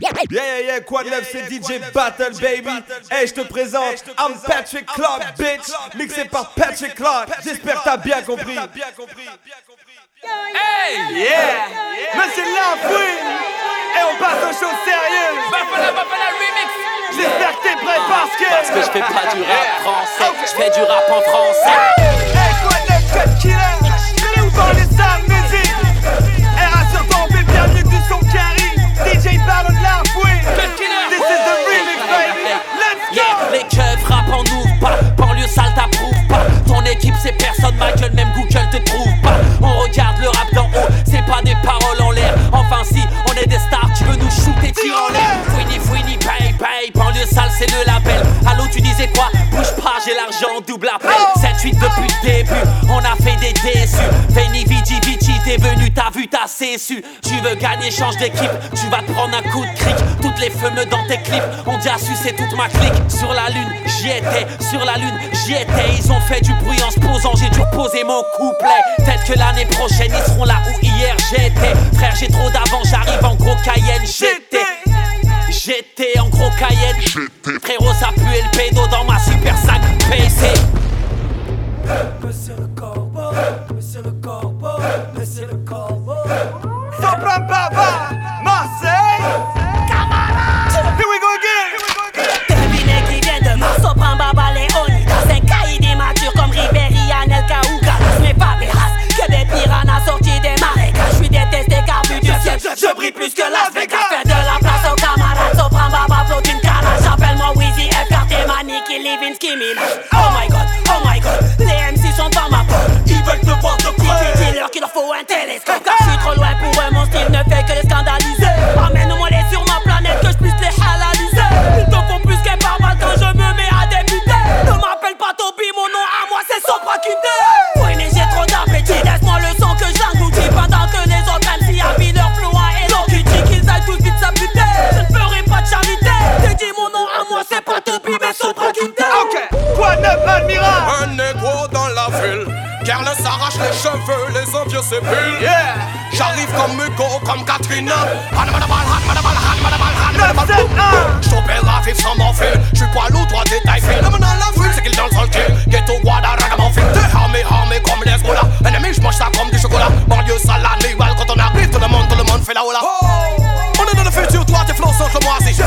Yeah, yeah, yeah, quoi de neuf, c'est DJ Battle, baby. Hey, je te présente, I'm Patrick Clark, bitch. Mixé par Patrick Clark. J'espère que t'as bien compris. Hey! Yeah! Mais c'est l'enfoui! Et on passe aux choses sérieuses! Bafana Bafana Remix! J'espère que t'es prêt parce que. Parce que je fais pas du rap français, je fais du rap en français. Hey, quoi de neuf, C'est personne, ma gueule, même Google te trouve pas. On regarde le rap d'en haut, c'est pas des paroles en l'air. Enfin si, on est des stars, tu veux nous shooter, tire en l'air. Fouini, fouini, paye, paye, banlieue sale c'est le label. Allô, tu disais quoi? Bouge pas, j'ai l'argent, double appel. 7-8 depuis le début, on a fait des déçus. Veni, Vici, Vici, t'es venu, t'as vu, t'as su. Tu veux gagner, change d'équipe, tu vas te prendre un coup de cric. Toutes les feux dans tes clips, on déjà su c'est toute ma clique. Sur la lune, j'y étais, sur la lune, j'y étais. Ils ont fait du bruit en se posant, j'ai dû reposer mon couplet. Peut-être que l'année prochaine ils seront là où hier j'étais. Frère, j'ai trop d'avant, j'arrive en gros Cayenne, j'étais. J'étais en gros Cayenne. Frérot, ça pue le pédo dans ma super sac PC. Monsieur le corbeau, monsieur le corbeau, monsieur le corbeau. Sopran Baba, Marseille! Plus que Las Vegas. Fais de la place aux camarades, Sopran Baba flotte une calage Appelle-moi Wheezy, FRT, Maniki, Living, Skimin Oh my god, oh my god, les MC sont dans ma peau. Ils veulent te voir de quoi Dis-leur qu'il leur faut un télescope Car je suis trop loin pour eux, mon style ne fait que les scandaliser. Emmène-moi les sur ma planète que je puisse les halaliser. Ils te font plus qu'un barbare quand je me mets à débuter. Ne m'appelle pas Toby, mon nom à moi c'est Sopra Quinté de? Un négro dans la ville. Carle s'arrache les cheveux, les envieux s'épulent. Yeah! J'arrive comme Hugo, comme Katrina. Hanmadabal, hanmadabal, hanmadabal, hanmadabal. 9, 7, 1! J'opère à vivre sans m'enfile. J'suis pas toi t'es taille fine. L'homme dans la ville, c'est qu'il dans le kill. Ghetto, Guada, ragamuffin. T'es armé, armé comme les Gola. Ennemi, j'mange ça comme du chocolat. Banlieue, sale, animal. Quand on arrive, tout le monde, tout le monde fait la hola. On est dans le futur, toi t'es que moi si.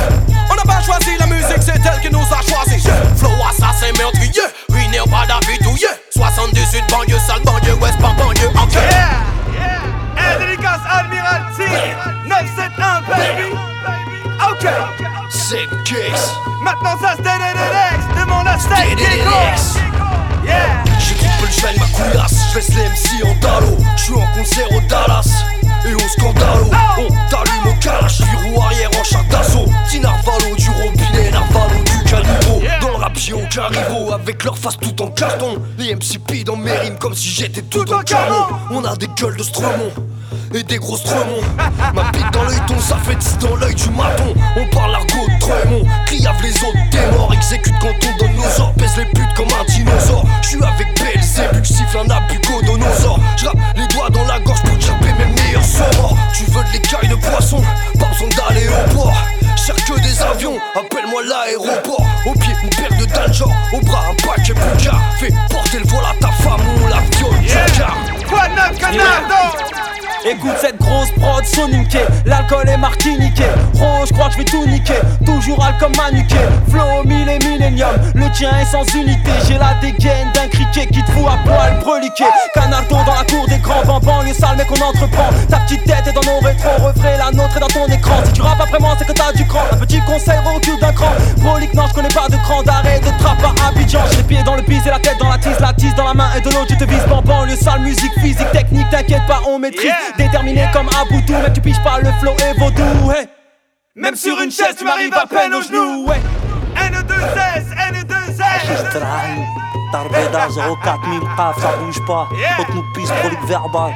On n'a pas choisi la musique, c'est elle qui nous a choisi. Flow assassin meurtrier, ruiné au pas d'avis douillet. 78 banlieue sale, banlieue ouest, pas banlieue ok. Yeah! Yeah! Dédicace Admiralty! 9, 7, 1, baby! Ok! C'est case. Maintenant ça se DDDX! Demande à Steak. Yeah! J'écoute punchline ma couillasse, j'laisse les MC en dallo J'suis en concert au Dallas et au Scandalo. On t'allume au puis roue arrière en char d'assaut. Petit Narvalo du robinet, Narvalo du calibro Dans le rap j'ai avec leur face tout en carton. Les MC dans mes rimes comme si j'étais tout, en canon. On a des gueules de Stremont et des grosses tremons. Ma pique dans l'œil ton ça fait 10 dans l'œil du maton. On parle argot de Tremont Criave les autres t'es mort Exécute quand on donne nos ordres Pèse les putes comme un dinosaure. J'suis avec Belzébuth siffle un abucodonosor J'rappe les doigts dans la gorge pour chapper mes meilleurs sorts. Tu veux de l'écaille de poisson Pas besoin d'aller au port. Cherche que des avions Appelle-moi l'aéroport. Au pied une paire de danger Au bras un paquet Bouga Fais porter le vol à ta femme ou la viole Canardo? Écoute cette grosse prod soniquée, l'alcool est martiniqué. Gros, je crois que je vais tout niquer, toujours al comme manuqué. Flow mille et millénium, le tien est sans unité. J'ai la dégaine d'un criquet qui te fout à poil breliqué. Canardo dans la cour des grands bambans, les sales mec on entreprend. Ta petite tête est dans nos rétros, refrais la nôtre est dans ton écran. Si tu rappes après moi, c'est que t'as du cran. Un petit conseil, recule d'un cran. Brolique, non, je connais pas de cran d'arrêt de trappe à Abidjan. J'ai les pieds dans le pis et la tête dans la tise, la tise dans la main et de l'autre, tu te vises bamban. Le sale musique, physique, technique, t'inquiète pas, on maîtrise. Yeah. Déterminé comme Aboudou, mec, tu piges pas le flow et vaudou. Hey. Même sur une chaise, tu m'arrives à peine aux genoux! Ouais. N2S, N2S! Trahi, Tarbeda 04000 paf, ça bouge pas. Haute nous pisse, prolique verbal.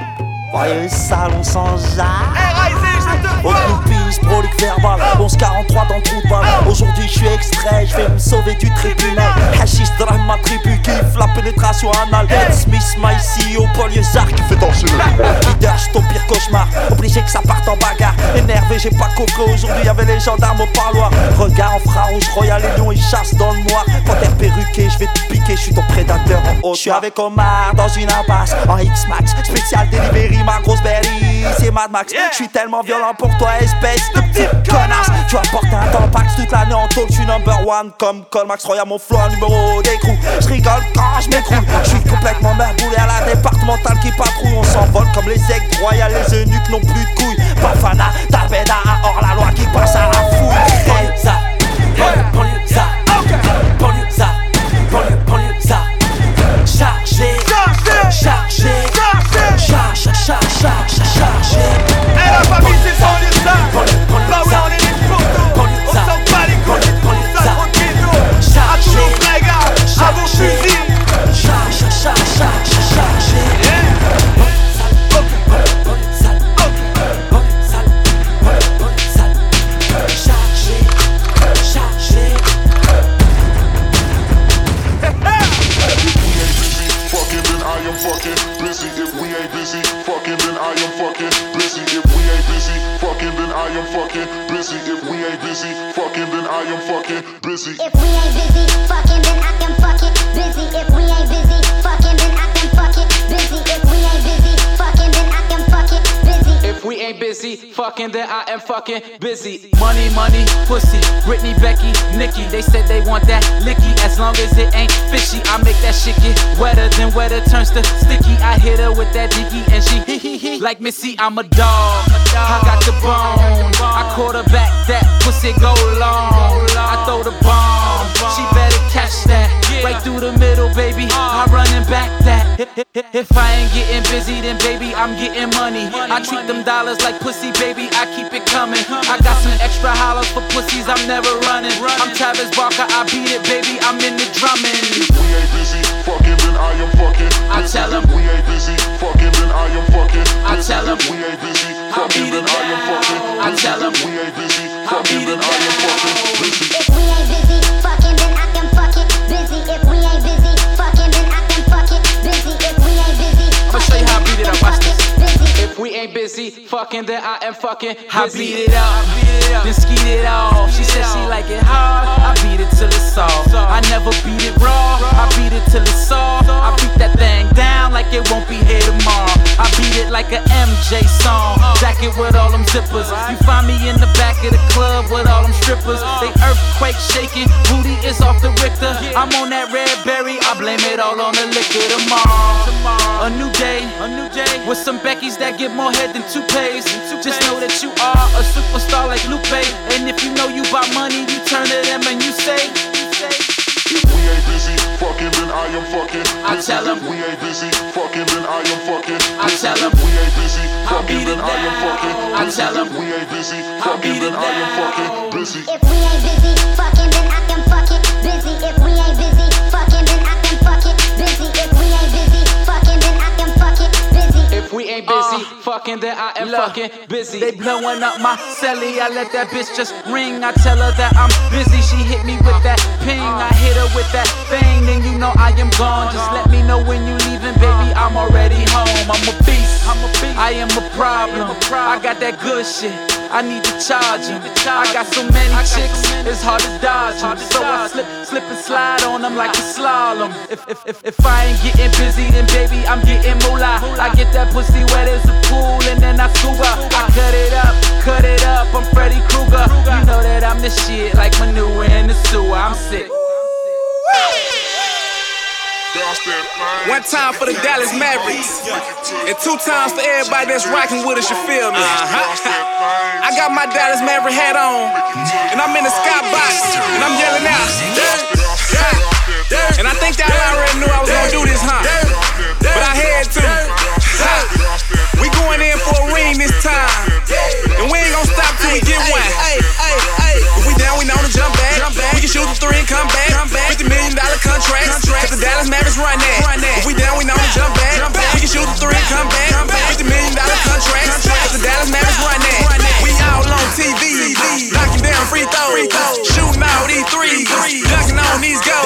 Voyez sale, on s'en jette. R.I.Z, je te Haute vois! nous pisse, prolique verbal. 11-43 dans le trou de balle. Aujourd'hui, je suis extrait, je vais me sauver du tribunal. Hachis drame ma tribu, kiffe la pénétration anale. Ed Smith, my CEO, Paul Yezard qui fait danser cauchemar. Obligé que ça parte en bagarre. Énervé, j'ai pas coffré. Aujourd'hui, y'avait les gendarmes au parloir. Regard en rouge, Royal et Lion, ils chassent dans le noir. Panthère perruqué, je vais te piquer, je suis ton prédateur en haut. Je suis avec Omar dans une impasse en X-Max. Spécial delivery, ma grosse berry, c'est Mad Max. Je suis tellement violent pour toi, espèce de petite connasse. Tu vas porter un tampax toute l'année en tôle, je suis number one comme Colmax. Royal, mon flow, numéro d'écrou. Je rigole quand je m'écroule. Je suis complètement merboulé à la départementale qui patrouille. On s'envole comme les aigles royales, les eunuques n'ont plus de couilles. Bafana, Tabeda, hors la loi qui passe à la fouille. Fucking, then I am fucking busy. Money, money, pussy. Britney, Becky, Nikki. They said they want that licky. As long as it ain't fishy, I make that shit get wetter than wetter turns to sticky. I hit her with that dicky and she hee. Like Missy, I'm a dog. I got the bone. I quarterback that pussy go long. I throw the bomb. She better catch that. Right through the middle, baby. I'm running back that. If I ain't getting busy, then baby, I'm getting money. I treat them dollars like pussy, baby. I keep it coming. I got some extra hollers for pussies. I'm never running. I'm Travis Barker. I beat it, baby. I'm in the drumming. If we ain't busy, fucking, then I am fucking I tell 'em. If we ain't busy, fucking, then I am fucking I tell tell 'em. If we ain't busy, I'll fucking, then I am fucking. I tell 'em. If we ain't busy, fucking, then I am fucking down. busy. If we ain't busy, fucking, how I. Watch this. We ain't busy, fucking, then I am fucking busy. I beat it up, then skeet it off. She said she like it hard. I beat it till it's soft. I never beat it raw. I beat it till it's soft. I beat that thing down like it won't be here tomorrow. I beat it like a MJ song. Jacket with all them zippers. You find me in the back of the club with all them strippers. They earthquake shaking. Booty is off the Richter. I'm on that red berry. I blame it all on the liquor tomorrow. A new day, a new day with some Beckys that get more head than toupees. Just know that you are a superstar like Lupe. And if you know you bought money, you turn to them and you say, If we ain't busy, fucking, then I am fucking I busy. tell 'em. We ain't busy, fucking, then I am fucking I busy. tell 'em. We ain't busy, fucking, then I am fucking down. I busy. tell 'em. We ain't busy, fucking, then I am fucking down. busy. If we ain't busy, ain't busy, uh, fucking, then I am fucking busy. They blowing up my celly. I let that bitch just ring. I tell her that I'm busy. She hit me with that ping. I hit her with that thing. Then you know I am gone. Just let me know when you leaving, baby. I'm already home. I'm a beast. I'm a beast. I am a problem. I got that good shit. I need to charge him. I got so many chicks, it's hard to dodge 'em. So I slip, slip and slide on them like a slalom. If, if, if, if I ain't getting busy, then baby, I'm getting moolah. I get that pussy wet as a pool and then I scuba. I cut it up, cut it up, I'm Freddy Krueger. You know that I'm the shit, like manure in the sewer. I'm sick. One time for the Dallas Mavericks, and two times for everybody that's rocking with us. You feel me? Uh-huh. I got my Dallas Maverick hat on, and I'm in the skybox, and I'm yelling out. And I think y'all already knew I was gonna do this, huh? But I had to. We going in for a ring this time, and we ain't gonna stop till we get one we know to jump back. Jump back. We can shoot the three and come back. Come back. Fifty million dollar contract. Cause The Dallas Mavericks run that. Run that. If we down, we know to jump back. Jump back. We can shoot the three and come back. Come back. Fifty million dollar contract. Cause The Dallas Mavericks run that. Run that. We all on TV. TV. Knocking down free throws. Free throws. Shooting all these threes. knocking on these guys.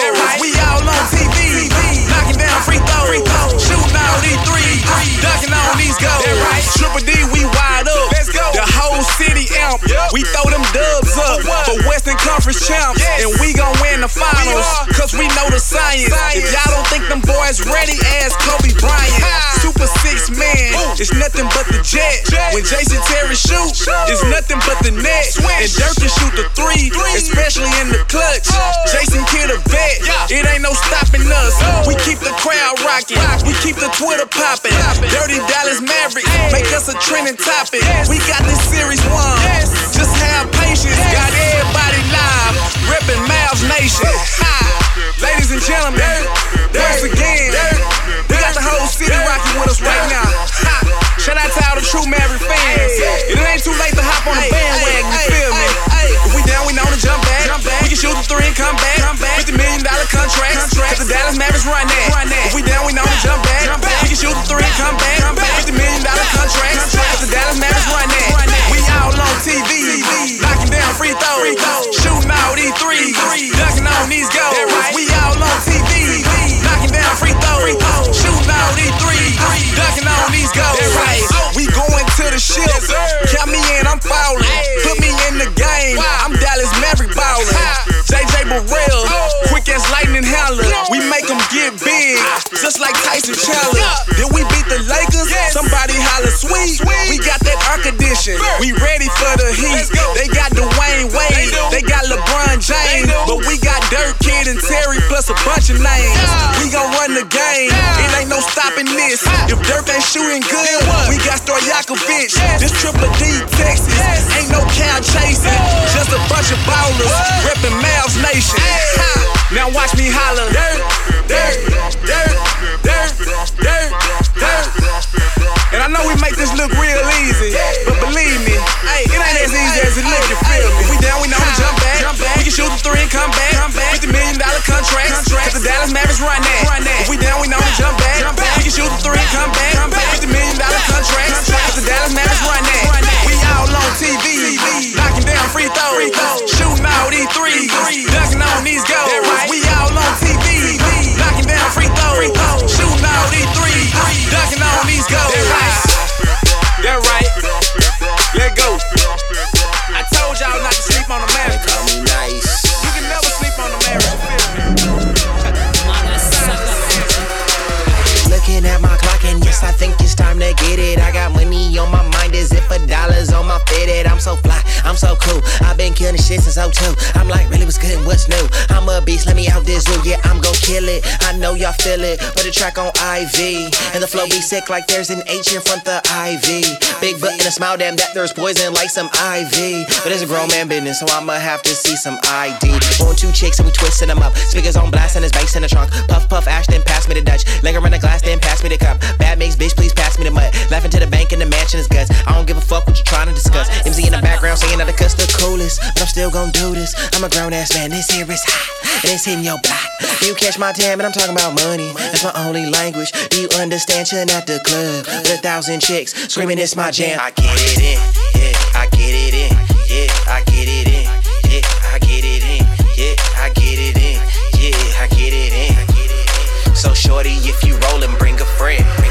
Conference champs. And we gon' win the finals, cause we know the science. If y'all don't think them boys ready, ask Kobe Bryant. Super six man, it's nothing but the jet. When Jason Terry shoot, it's nothing but the net. And Dirk can shoot the three, especially in the clutch. Jason Kidd a vet, it ain't no stopping us. We keep the crowd rocking, we keep the Twitter popping. Dirty Dallas Mavericks, make us a trending topic. We got this series won. Just have patience, got everybody live, reppin' Mavs Nation. Ladies and gentlemen, once again, we got the whole city rocking with us right now. Ha! Shout out to all the true Maverick fans. It ain't too late to hop on the bandwagon, you feel me? If we down, we know to jump back. We can shoot the three and come back. $50 million contracts. Cause the Dallas Mavericks run that. If we down, we know to jump back. We can shoot the three and come back. $50 million contracts. Cause the Dallas Mavericks run that. We all on TV. Dunking on these goals. We all on TV. Knocking down free throws. Shooting all these threes. Dunking on these goals. We going to the ship. Count me in, I'm falling. Put me in the game. I'm Dallas Maverick ballin'. JJ Barea, quick as lightning howler. We make them get big, just like Tyson Chandler. Did we beat the Lakers? Somebody holler sweet. We got that air condition. We ready for the heat. They got Dwyane Wade, they got LeBron James, but we got Dirk Kidd and Terry plus a bunch of names. We gon' run the game. It ain't no stopping this. If Dirk ain't shooting good, we got Stojakovic. This Triple D Texas ain't no cow chasing, just a bunch of ballers reppin' Mavs Nation. Now watch me holler. Dirt, dirt, dirt, dirt, dirt, dirt. And I know we make this look real easy, but believe me, it ain't as easy as it look. You feel me? We down, we know to jump back. We can shoot the three and come back. Fifty million dollar contracts. Dallas Mavericks run that. If we down, we know to jump back. We can shoot the three and come back. Fifty million dollar contracts. Cause the Dallas Mavericks run that. We all on TV, knocking down free throws, shooting all these threes, dunking on these goals. We all on TV, knocking down free throws, shooting 02. I'm like, really, what's good and what's new? I'm a beast, let me out this zoo. Yeah, I'm kill it. I know y'all feel it. Put a track on IV. And the flow be sick like there's an H in front the IV. Big butt and a smile, damn, that there's poison like some IV. But it's a grown man business, so I'ma have to see some ID. On two chicks and we twisting them up. Speakers on blast and his bass in the trunk. Puff, puff, ash, then pass me the Dutch. Linger around the glass, then pass me the cup. Bad makes bitch, please pass me the mud. Laughing to the bank in the mansion is guts. I don't give a fuck what you trying to discuss. MC in the background saying that the cuss the coolest, but I'm still gon' do this. I'm a grown ass man, this here is hot, and it's hitting your block. You catch my time, and I'm talking about money. That's my only language. Do you understand? Chillin' at the club with a thousand chicks screaming, it's my jam. I get it in, yeah, I get it in, yeah, I get it in, yeah, I get it in, yeah, I get it in, yeah, I get it in. So shorty, if you rollin', bring a friend.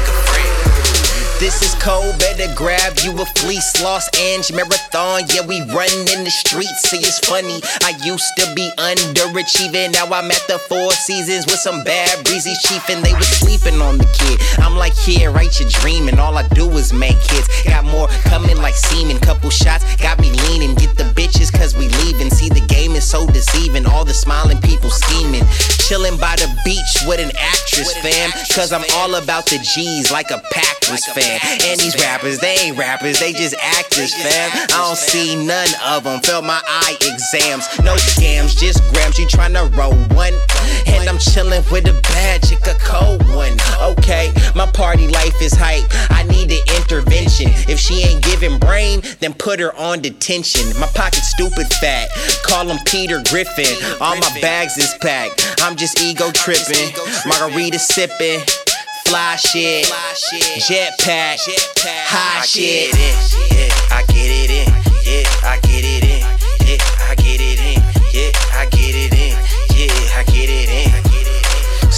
This is cold, better grab you a fleece. Los Angeles Marathon, yeah, we run in the streets. See, it's funny, I used to be underachieving. Now I'm at the Four Seasons with some bad breezy chief, and they was sleeping on the kid. I'm like, here, write your dream, and all I do is make hits. Got more coming like semen, couple shots got me leaning. Get the bitches, cause we leaving. See, the game is so deceiving. All the smiling people scheming. Chilling by the beach with an actress, fam. Cause I'm all about the G's like a Packers fan. And these rappers, they ain't rappers, they just actors, fam. I don't see none of them. Fail my eye exams. No scams, just grams. You tryna roll one. And I'm chilling with a bad chick, a cold one. Okay, my party life is hype. I need an intervention. If she ain't giving brain, then put her on detention. My pocket's stupid fat. Call him Peter Griffin. All my bags is packed. I'm just ego tripping. Margarita sipping. Fly shit, jetpack, high shit. Yeah, I get it in. Yeah, I get it in.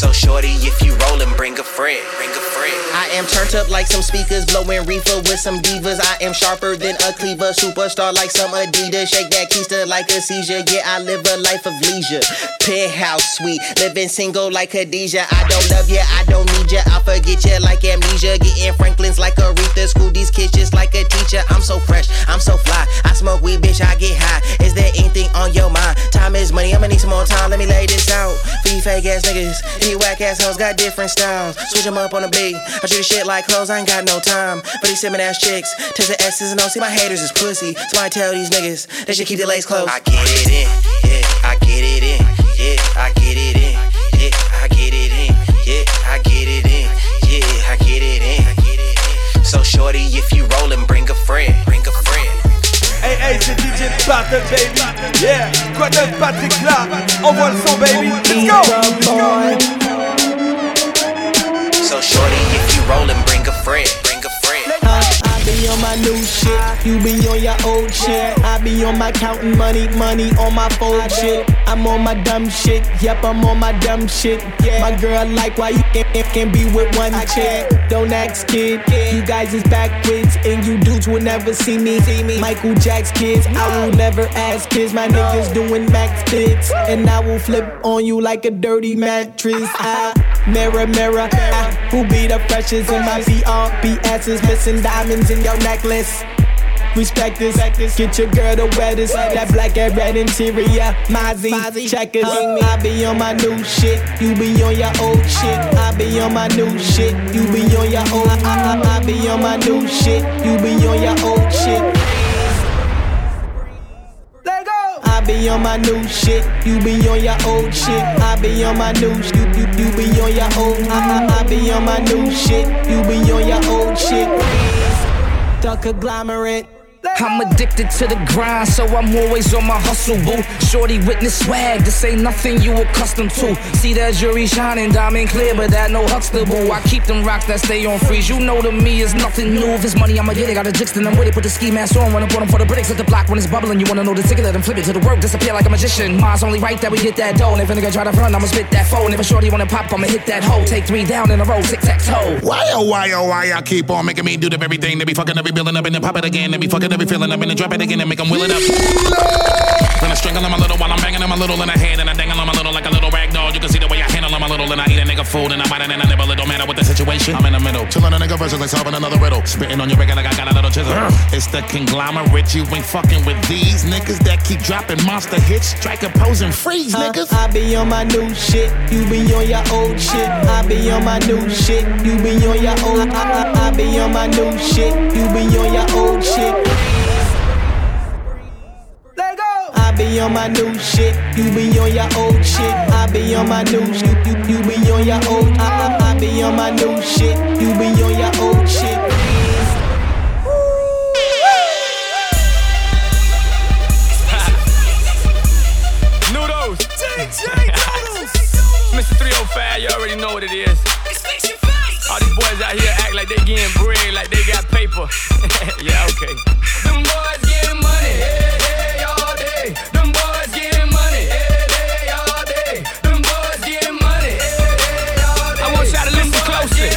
So shorty, if you rollin', bring a friend. Bring a friend. I am turned up like some speakers, blowing reefer with some divas. I am sharper than a cleaver, superstar like some Adidas. Shake that keister like a seizure. Yeah, I live a life of leisure. Penthouse suite, living single like Khadijah. I don't love ya, I don't need ya. I forget ya like amnesia. Getting Franklin's like Aretha. School these kids just like a teacher. I'm so fresh, I'm so fly. I smoke weed, bitch, I get high. Is there anything on your mind? Time is money, I'ma need some more time. Let me lay this out. For you fake ass niggas, these whack ass hoes got different styles. Switch them up on the beat. I treat shit like clothes, I ain't got no time. For these simming ass chicks, test the S's and O's. See my haters is pussy. Somebody tell these niggas they should keep their legs closed. I get it in, yeah, I get it in, yeah, I get it in, yeah, I get it in, yeah, I get it in, yeah, I get it in. So shorty, if you rollin', bring a friend, bring. Hey, hey, c'est DJ Battle, baby. Yeah, quoi Patrick là. Envoie le son, baby. Let's go. So shorty, if you rollin', bring a friend. Be on my new shit, you be on your old shit. I be on my counting money, money on my fold shit. I'm on my dumb shit, yep, I'm on my dumb shit. My girl like why you can't, can't be with one chick. Don't ask kid, you guys is backwards and you dudes will never see me. Michael Jack's kids, I will never ask kids. My niggas doing max fits, and I will flip on you like a dirty mattress. I ah, mirror, mirror, I, ah, who be the freshest in my BRBS's missing diamonds in your necklace. Respect this, get your girl to the wettest. That black and red interior, Mozzie, checkers. I be on my new shit, you be on your old shit. I be on my new shit, you be on your old. I, I, I be on my new shit, you be on your old shit. I be on my new shit, you be on your old shit. I be on my new shit, you, you, you be on your old. I, I, I be on my new shit, you be on your old shit. The conglomerate. I'm addicted to the grind, so I'm always on my hustle, boo. Shorty witness swag, this ain't nothing you accustomed to. See that jury shining, diamond clear, but that no Huxtable. Boo. I keep them rocks that stay on freeze. You know to me is nothing new. If it's money, I'ma get it. Got a jix, then I'm with it. Put the ski mask on, run up on them for the bricks at the block when it's bubbling. You wanna know the ticket, let them flip it to the work, disappear like a magician. Mine's only right that we get that dough. And if a nigga try to run, I'ma spit that phone. If a shorty wanna pop, I'ma hit that hoe. Take three down in a row, tic tac toe. Why oh why oh why I keep on making me do the very thing They be fucking every building up and then pop it again They be fucking every feeling up and then drop it again and make them wheel it up. Gonna strangle them a little while I'm banging them a little in the head And I dangle them a little like a little rag doll. You can see the way I handle them a little And I eat a nigga food and I bite it and I nibble It don't matter what the situation. I'm in the middle Chillin' a nigga versus like solving another riddle. Spitting on your record like I got a little chisel. It's the conglomerate You ain't fucking with these niggas That keep dropping monster hits. Strike a pose and freeze uh, niggas. I be on my new shit, you be on your old shit. I be on my new shit, you be on your old. I, I, I be on my new shit, you be on your old shit. Be on my new shit, you be on your old shit. I be on my new shit, you, you be on your old. I, I, I be on my new shit, you be on your old shit. Noodles. Mr. 305, you already know what it is. All these boys out here act like they getting bread, like they got paper. yeah, okay. Them boys day. Them boys getting money, yeah, yeah, all day. Them boys getting money, yeah, yeah, all day. I want y'all to listen closely.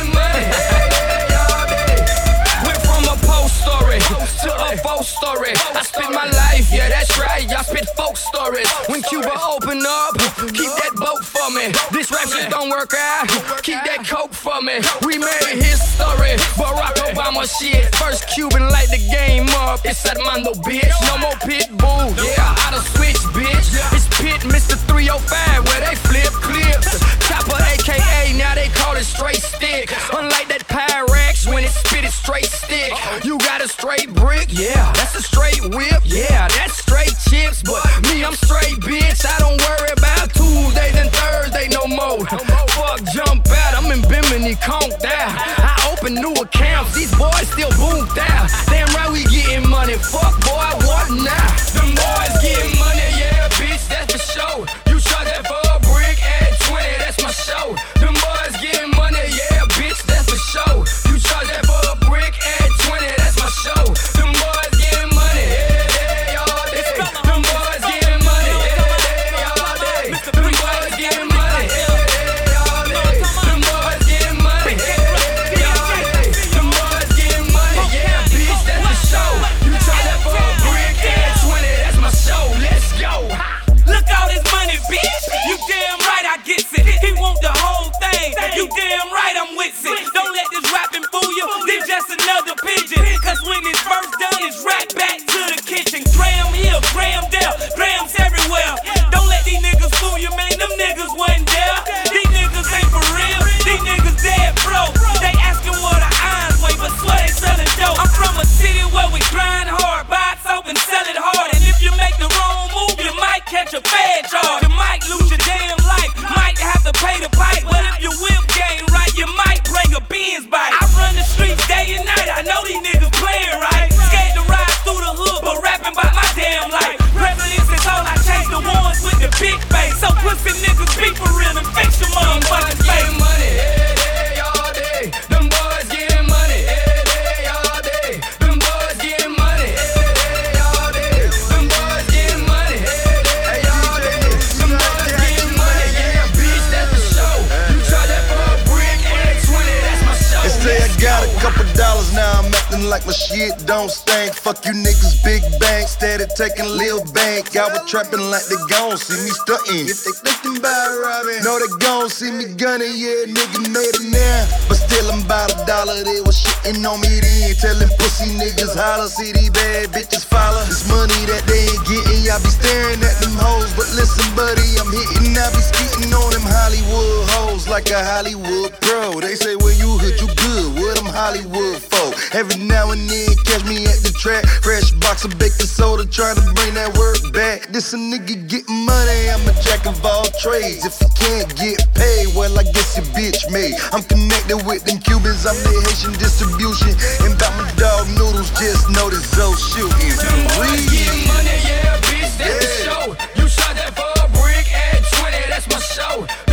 Went from a post story to a folk story. I spit my life, yeah, that's right. Y'all spit folk stories. When Cuba open up, keep that boat for me. This rap shit don't work out, keep that coke for me. We made history, Barack Obama shit. First Cuban light the game up. It's Armando, bitch. No more pit bull. Yeah, out of switch, bitch. It's pit, Mr. 305, where they flip clips. Chopper, aka, now they call it straight stick. Unlike that Pyrex, when it spit it straight stick. You got a straight brick, yeah. That's a straight whip, yeah. That's straight chips, but me, I'm straight, bitch. I don't worry Bimini, conked out. I open new accounts. These boys still boomed out. Damn right, we getting money. Fuck, boy, what now? Them boys getting money, yeah, bitch. That's for sure. You charge that for a brick at 20, that's my show. Them boys getting money, yeah, bitch. That's for sure. You charge that for a brick at 20, that's my show. Them boys getting money, yeah, yeah, all day. Them boys getting money, yeah, yeah, all day. Them boys getting money, another pigeon. Cause when it's first done, it's right back to the kitchen. Graham here, Graham there, Graham's everywhere. Don't let these niggas fool you, man. Them niggas wasn't there. These niggas ain't for real. These niggas dead broke. They asking what the eyes weigh, but swear they selling dope. I'm from a city where we grind hard, buy soap and sell it hard. And if you make the wrong move, you might catch a bad charge. You might lose. pussy niggas be for real and fix your motherfucking like my shit don't stink. Fuck you niggas, big bang. Steady taking Lil Bank. I was trapping like they gon' see me stunting. If they thinkin' about robbing, no, they gon' see me gunning. Yeah, nigga made it now. But still, I'm about a dollar. They was shitting on me then. tellin' pussy niggas holler. See these bad bitches follow. It's money that they ain't gettin'. Y'all be staring at them hoes. But listen, buddy, I'm hittin'. I be skittin' on them Hollywood hoes like a Hollywood pro. They say, when well, you hood, you good. What them I'm Hollywood for. Every now now and then catch me at the track. Fresh box of baking soda, trying to bring that work back. This a nigga get money, I'm a jack of all trades. If you can't get paid, well, I guess your bitch made. I'm connected with them Cubans, I'm the Haitian distribution. And about my dog noodles, just know this old shooting. Read. Money, yeah, bitch, that's the show. You shot for a brick at 20, that's my show.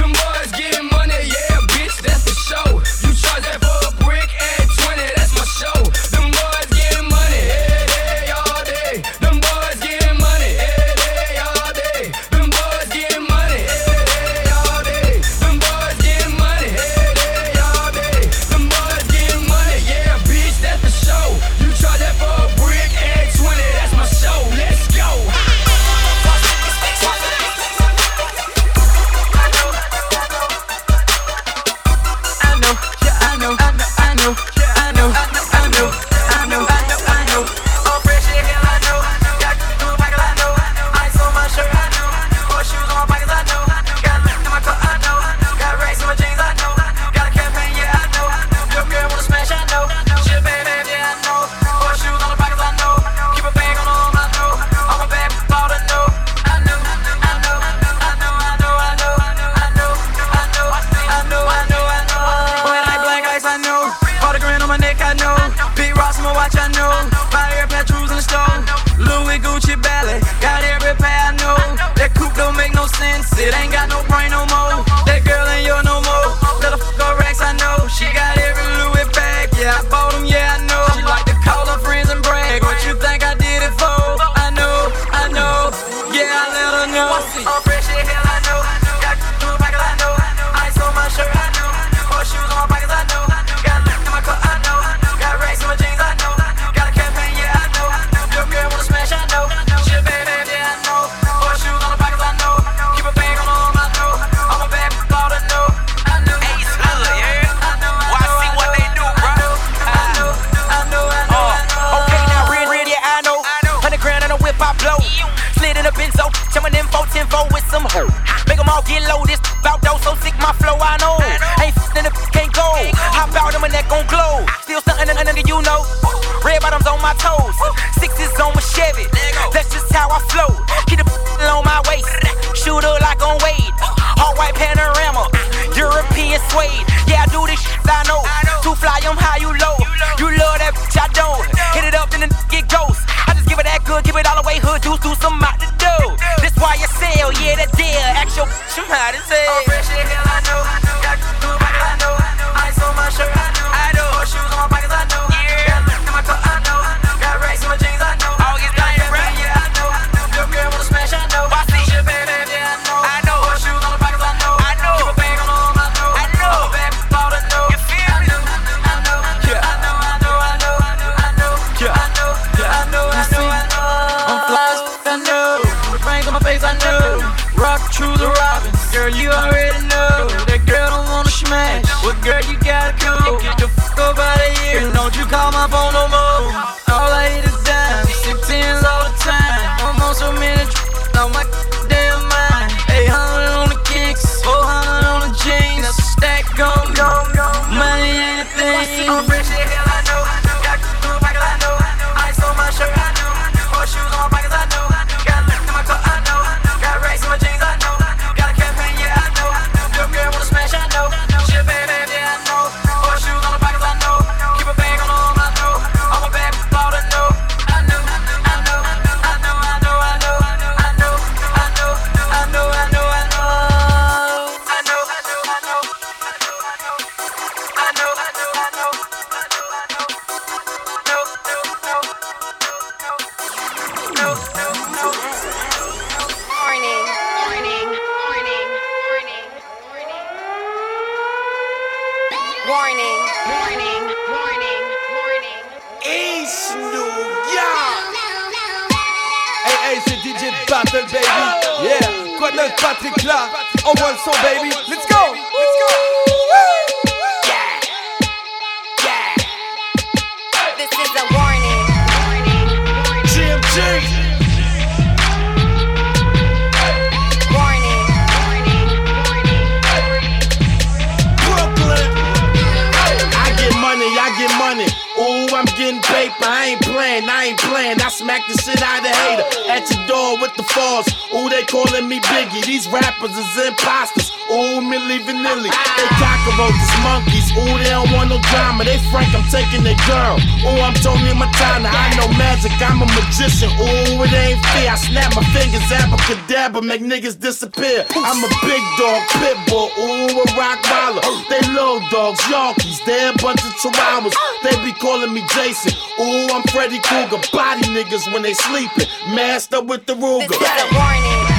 Make niggas disappear. I'm a big dog, pit bull. Ooh, a rock roller. They little dogs, Yankees. They a bunch of chihuahuas. They be calling me Jason. Ooh, I'm Freddy Krueger. Body niggas when they sleeping. Masked up with the Ruger. This a warning.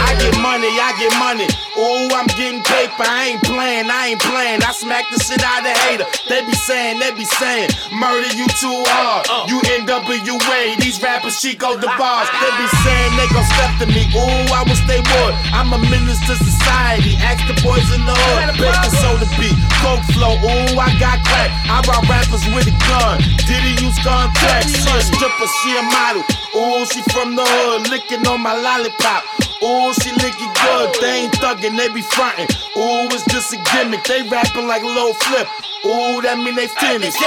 I get money, I get money. Ooh, I'm getting paper. I ain't I ain't playing. I smack the shit out of hater. They be saying, they be saying, murder you too hard. You NWA, these rappers Chico the bars. They be saying they gon' step to me. Ooh, I wish they would. I'm a menace to society. Ask the boys in the hood. Baking soda beat, coke flow. Ooh, I got crack. I rock rappers with a gun. Did he use contacts? She stripper, she a model. Ooh, she from the hood, licking on my lollipop. Ooh, she licking good. They ain't thuggin', they be frontin'. Ooh, it's just a gimmick. They rapping like Lil Flip. Ooh, that mean they finished.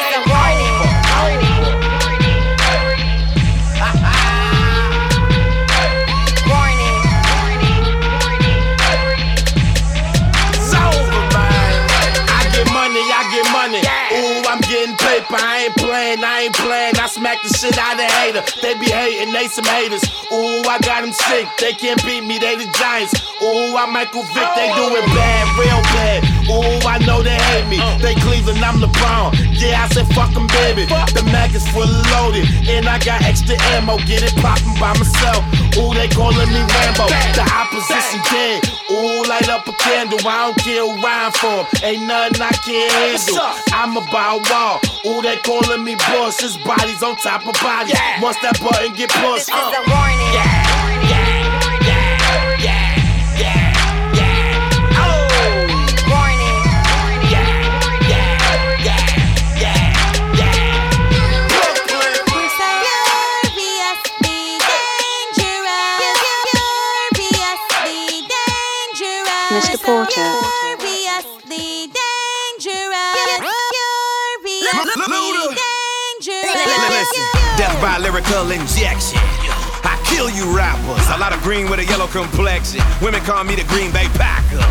I ain't playing, I ain't playing. Smack the shit out of hater. They be hating, they some haters. Ooh, I got them sick. They can't beat me, they the Giants. Ooh, I'm Michael Vick. They do it bad, real bad. Ooh, I know they hate me. They Cleveland, I'm LeBron. Yeah, I said fuck 'em, baby. The mag is full loaded. And I got extra ammo. Get it poppin' by myself. Ooh, they calling me Rambo. The opposition dead. Ooh, light up a candle. I don't care who rhyme for. Ain't nothing I can't handle. I'm about wall. Ooh, they calling me boss. His body's on top of bodies. Once that button get pushed, This is a warning. Mr. Porter. Listen, death by lyrical injection. I kill you rappers. A lot of green with a yellow complexion. Women call me the Green Bay Packer.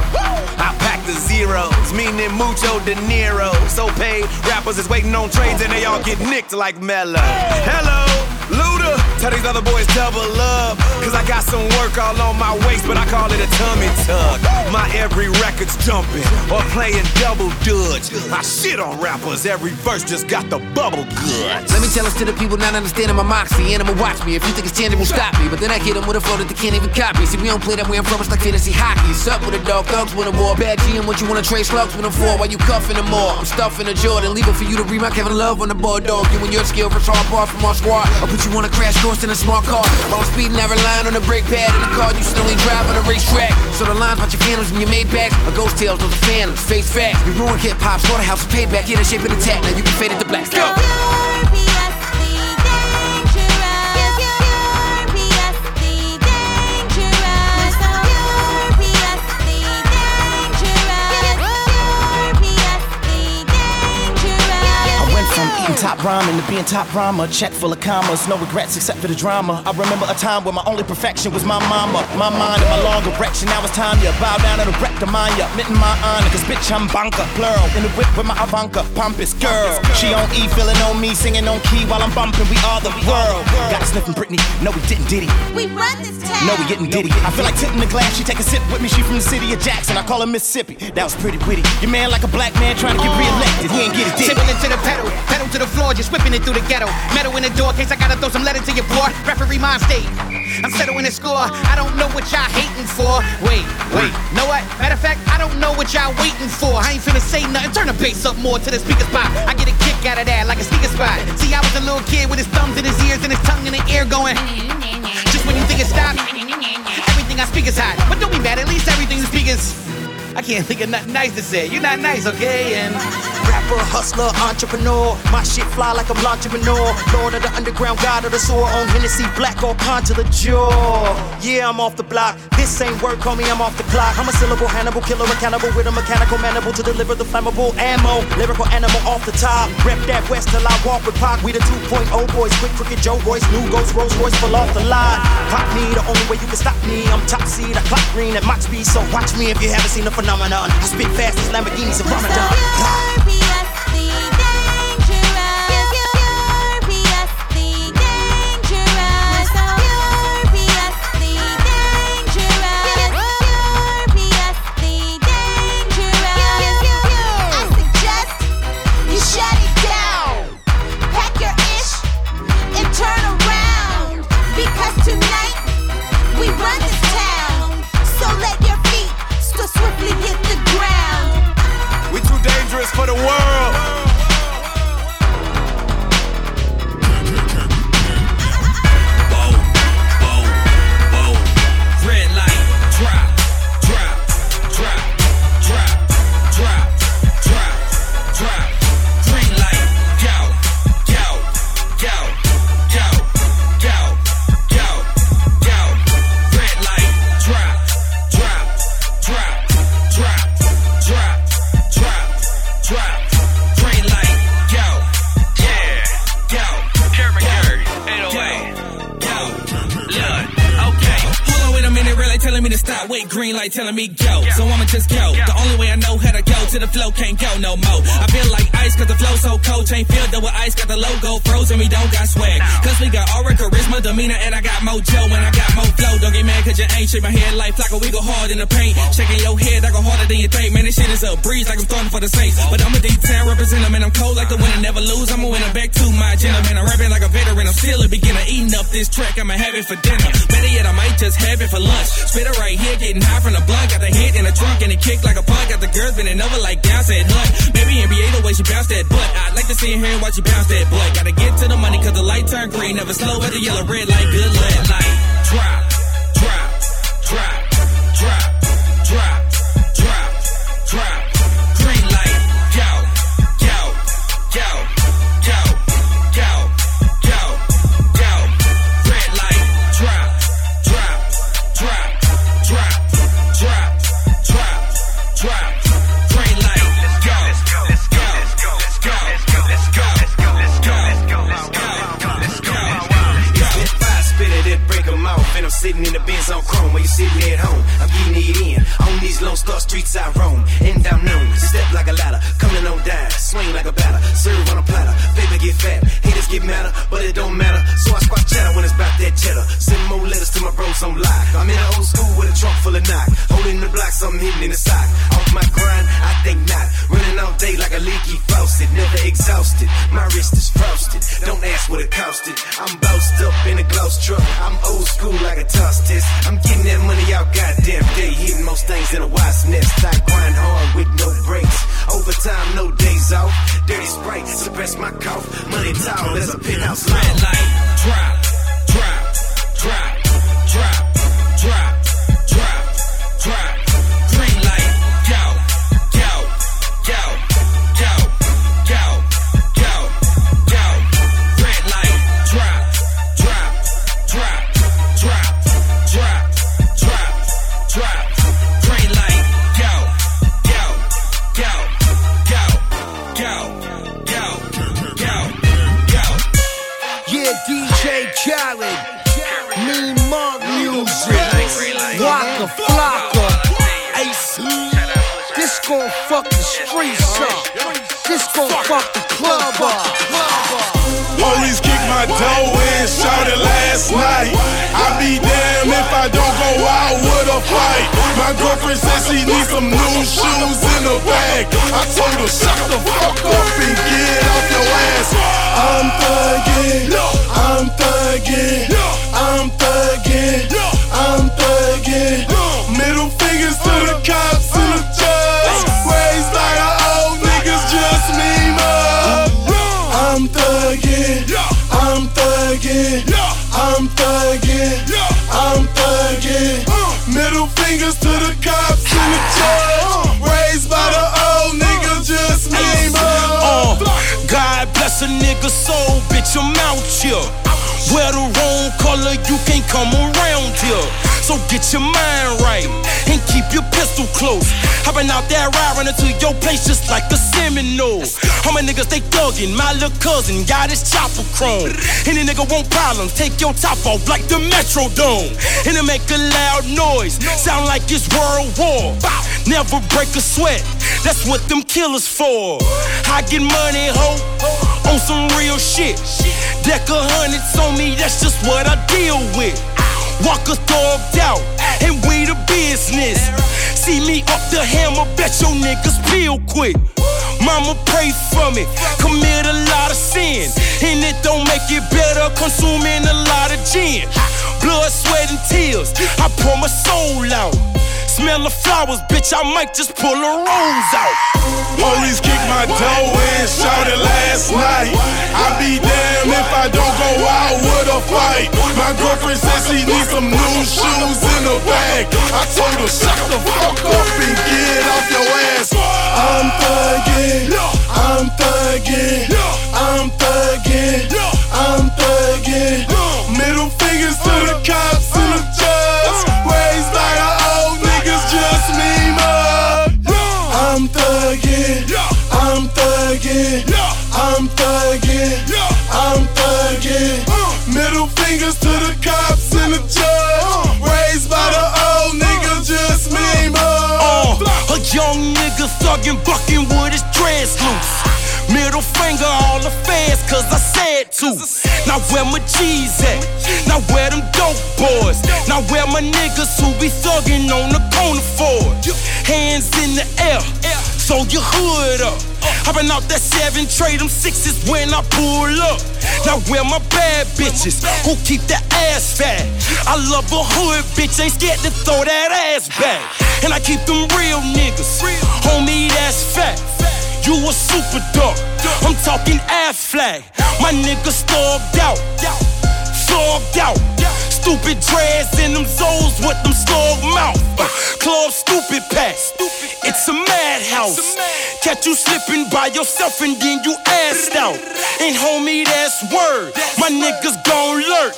I pack the zeros, meaning mucho De Niro. So paid rappers is waiting on trades and they all get nicked like Melo. Hello, Luda. Tell these other boys double up. Cause I got some work all on my waist, but I call it a tummy tuck. My every record's jumping or playing double dutch. I shit on rappers, every verse just got the bubble guts. Let me tell this to the people not understanding my moxie. Animal watch me. If you think it's tangible, stop me. But then I hit them with a flow that they can't even copy. See, we don't play that way I'm from. It's like fantasy hockey. Sup with a dog, thugs with a war. Bad GM, what you wanna trade slugs with them for? Why you cuffing them more. I'm stuffing a Jordan. Legal for you to read my Kevin Love on the board dog. You and your skill for hard bar from our squad. I'll put you on a crash course in a smart car. While I'm speeding, I relying on the brake pad. In the car, you still ain't drive on the racetrack. So the lines about your phantoms your made bags are ghost tales, those the phantoms. Face facts. You ruin hip hop, slaughterhouse, payback. In the shape and attack. Now you can fade it to black. Go! Top rhyming, to being top rhymer. Check full of commas, no regrets except for the drama. I remember a time where my only perfection was my mama. My mind and my long erection. Now it's time to bow down and erect the mind ya. Mitten my honor, cause bitch I'm banker. Plural in the whip with my Ivanka. Pompous girl. She on E, feeling on me, singing on key while I'm bumping. We are the world. Got a sniffing Britney. No, we didn't, did he? We run this town. No, we getting diddy. I feel like tipping the glass. She take a sip with me. She from the city of Jackson. I call her Mississippi. That was pretty witty. Your man like a black man trying to get reelected. He ain't get it, did he? Tipping into the pedal, pedal to the floor, just whipping it through the ghetto. Metal in the door, case I gotta throw some letter to your boy. Referee mind state. I'm settling the score. I don't know what y'all hating for. Wait, wait, know what? Matter of fact, I don't know what y'all waiting for. I ain't finna say nothing. Turn the bass up more to the speakers pop. I get a kick out of that like a sneaker spot. See, I was a little kid with his thumbs in his ears and his tongue in the air going. Just when you think it stopped, everything I speak is hot. But don't be mad, at least everything you speak is. I can't think of nothing nice to say. You're not nice, okay? And Rapper, hustler, entrepreneur. My shit fly like I'm manure. Lord of the underground, god of the sewer. On Hennessy, black or con to the jaw. Yeah, I'm off the block. This ain't work, homie, I'm off the clock. I'm a syllable Hannibal, killer, a cannibal with a mechanical mandible to deliver the flammable ammo. Lyrical animal off the top. Rep that west till I walk with Pac. We the 2.0 boys, quick, crooked Joe boys, new ghost, Rolls Royce, full off the lot. Pop me, the only way you can stop me. I'm top seed, I clock green at Mach speed. So watch me if you haven't seen the phenomenon. I spit fast as Lamborghinis in Ramadan. Knock. Holding the block, something hidden in the sock. Off my grind, I think not. Running all day like a leaky faucet. Never exhausted. My wrist is frosted. Don't ask what it costed. I'm bossed up in a gloss truck. I'm old school like a toss test. I'm getting that money out goddamn day. Hitting most things in a wasp nest. I grind hard with no breaks. Overtime, no days off. Dirty Sprite, suppress my cough. Money tall as a penthouse. Red light, drop, drop, drop, This gon' fuck the club up. Police kicked my door in, shouted last night. I be damned if I don't go out with a fight. My girlfriend says she needs some new shoes in the bag. I told her, shut the fuck up and get off your ass. I'm thugging, I'm thugging, fingers to the cops in the church. Raised by the old nigga, just me, bro. Uh, God bless a nigga soul, bitch, I'm out here. Wear the wrong color, you can't come around here. So get your mind right and keep your pistol close. I've been out there riding into your place just like a Seminole. All my niggas, they thuggin'. My little cousin got his chopper chrome. Any nigga want problems, take your top off like the Metro Dome. And it make a loud noise, sound like it's World War. Never break a sweat, that's what them killers for. I get money, ho, on some real shit. Deck of hundreds on me, that's just what I deal with. Walker thugged out, and we the business. See me up the hammer, bet your niggas peel quick. Mama pray for me, commit a lot of sin, and it don't make it better. Consuming a lot of gin, blood, sweat, and tears. I pour my soul out. Smell the flowers, bitch. I might just pull a rose out. Police kicked my door in, shouted last night. I be damned if I don't go out with a fight. My girlfriend says she needs some new shoes in the bag. I told her, shut the fuck up and get off your ass. I'm thugging, I'm thugging, I'm thugging, I'm thugging. Middle fingers to the cops and the thugging, I'm thugging, I'm thugging. Uh. Middle fingers to the cops and the judge. Uh. Raised by the uh. old niggas, just me, Uh, mud. a young nigga thuggin' bucking with his dreads loose. Middle finger all the fans, cause I said to. Now where my G's at? Now where them dope boys? Now where my niggas who be thuggin' on the corner for? Hands in the air, so your hood up. Been out that seven, trade them sixes when I pull up. Now where my bad bitches who keep that ass fat? I love a hood bitch, ain't scared to throw that ass back. And I keep them real niggas, homie, that's fact. You a super dog, I'm talking ass flag. My niggas thugged out, thugged out. Stupid dreads in them zones with them slug mouth. Uh, Club stupid pass, it's a madhouse. Catch you slipping by yourself and then you assed out. And homie, that's word. My niggas gon' lurk.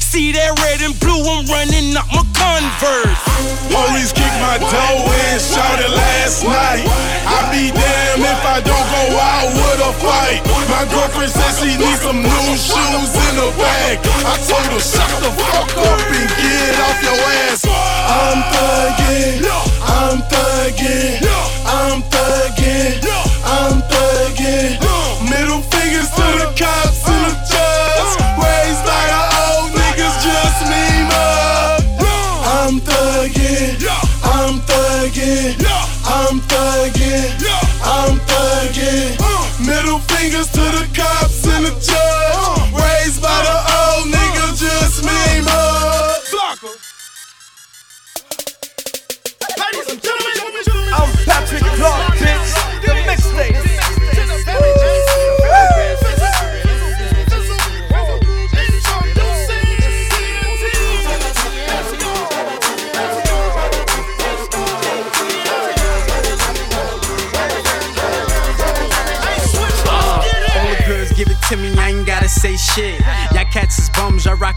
See that red and blue, I'm running up my Converse. Police kicked my door in, shouted last night. I be damned if I don't go out with a fight. My girlfriend says she needs some new shoes in the bag. I told her, shut the fuck up and get off your ass. I'm thugging, I'm thugging, I'm thugging, I'm thugging. Middle fingers to the cops and the judge. Raised by the old niggas, just me, mud. I'm thugging, I'm thugging, I'm thugging, I'm thugging. Middle fingers to the cops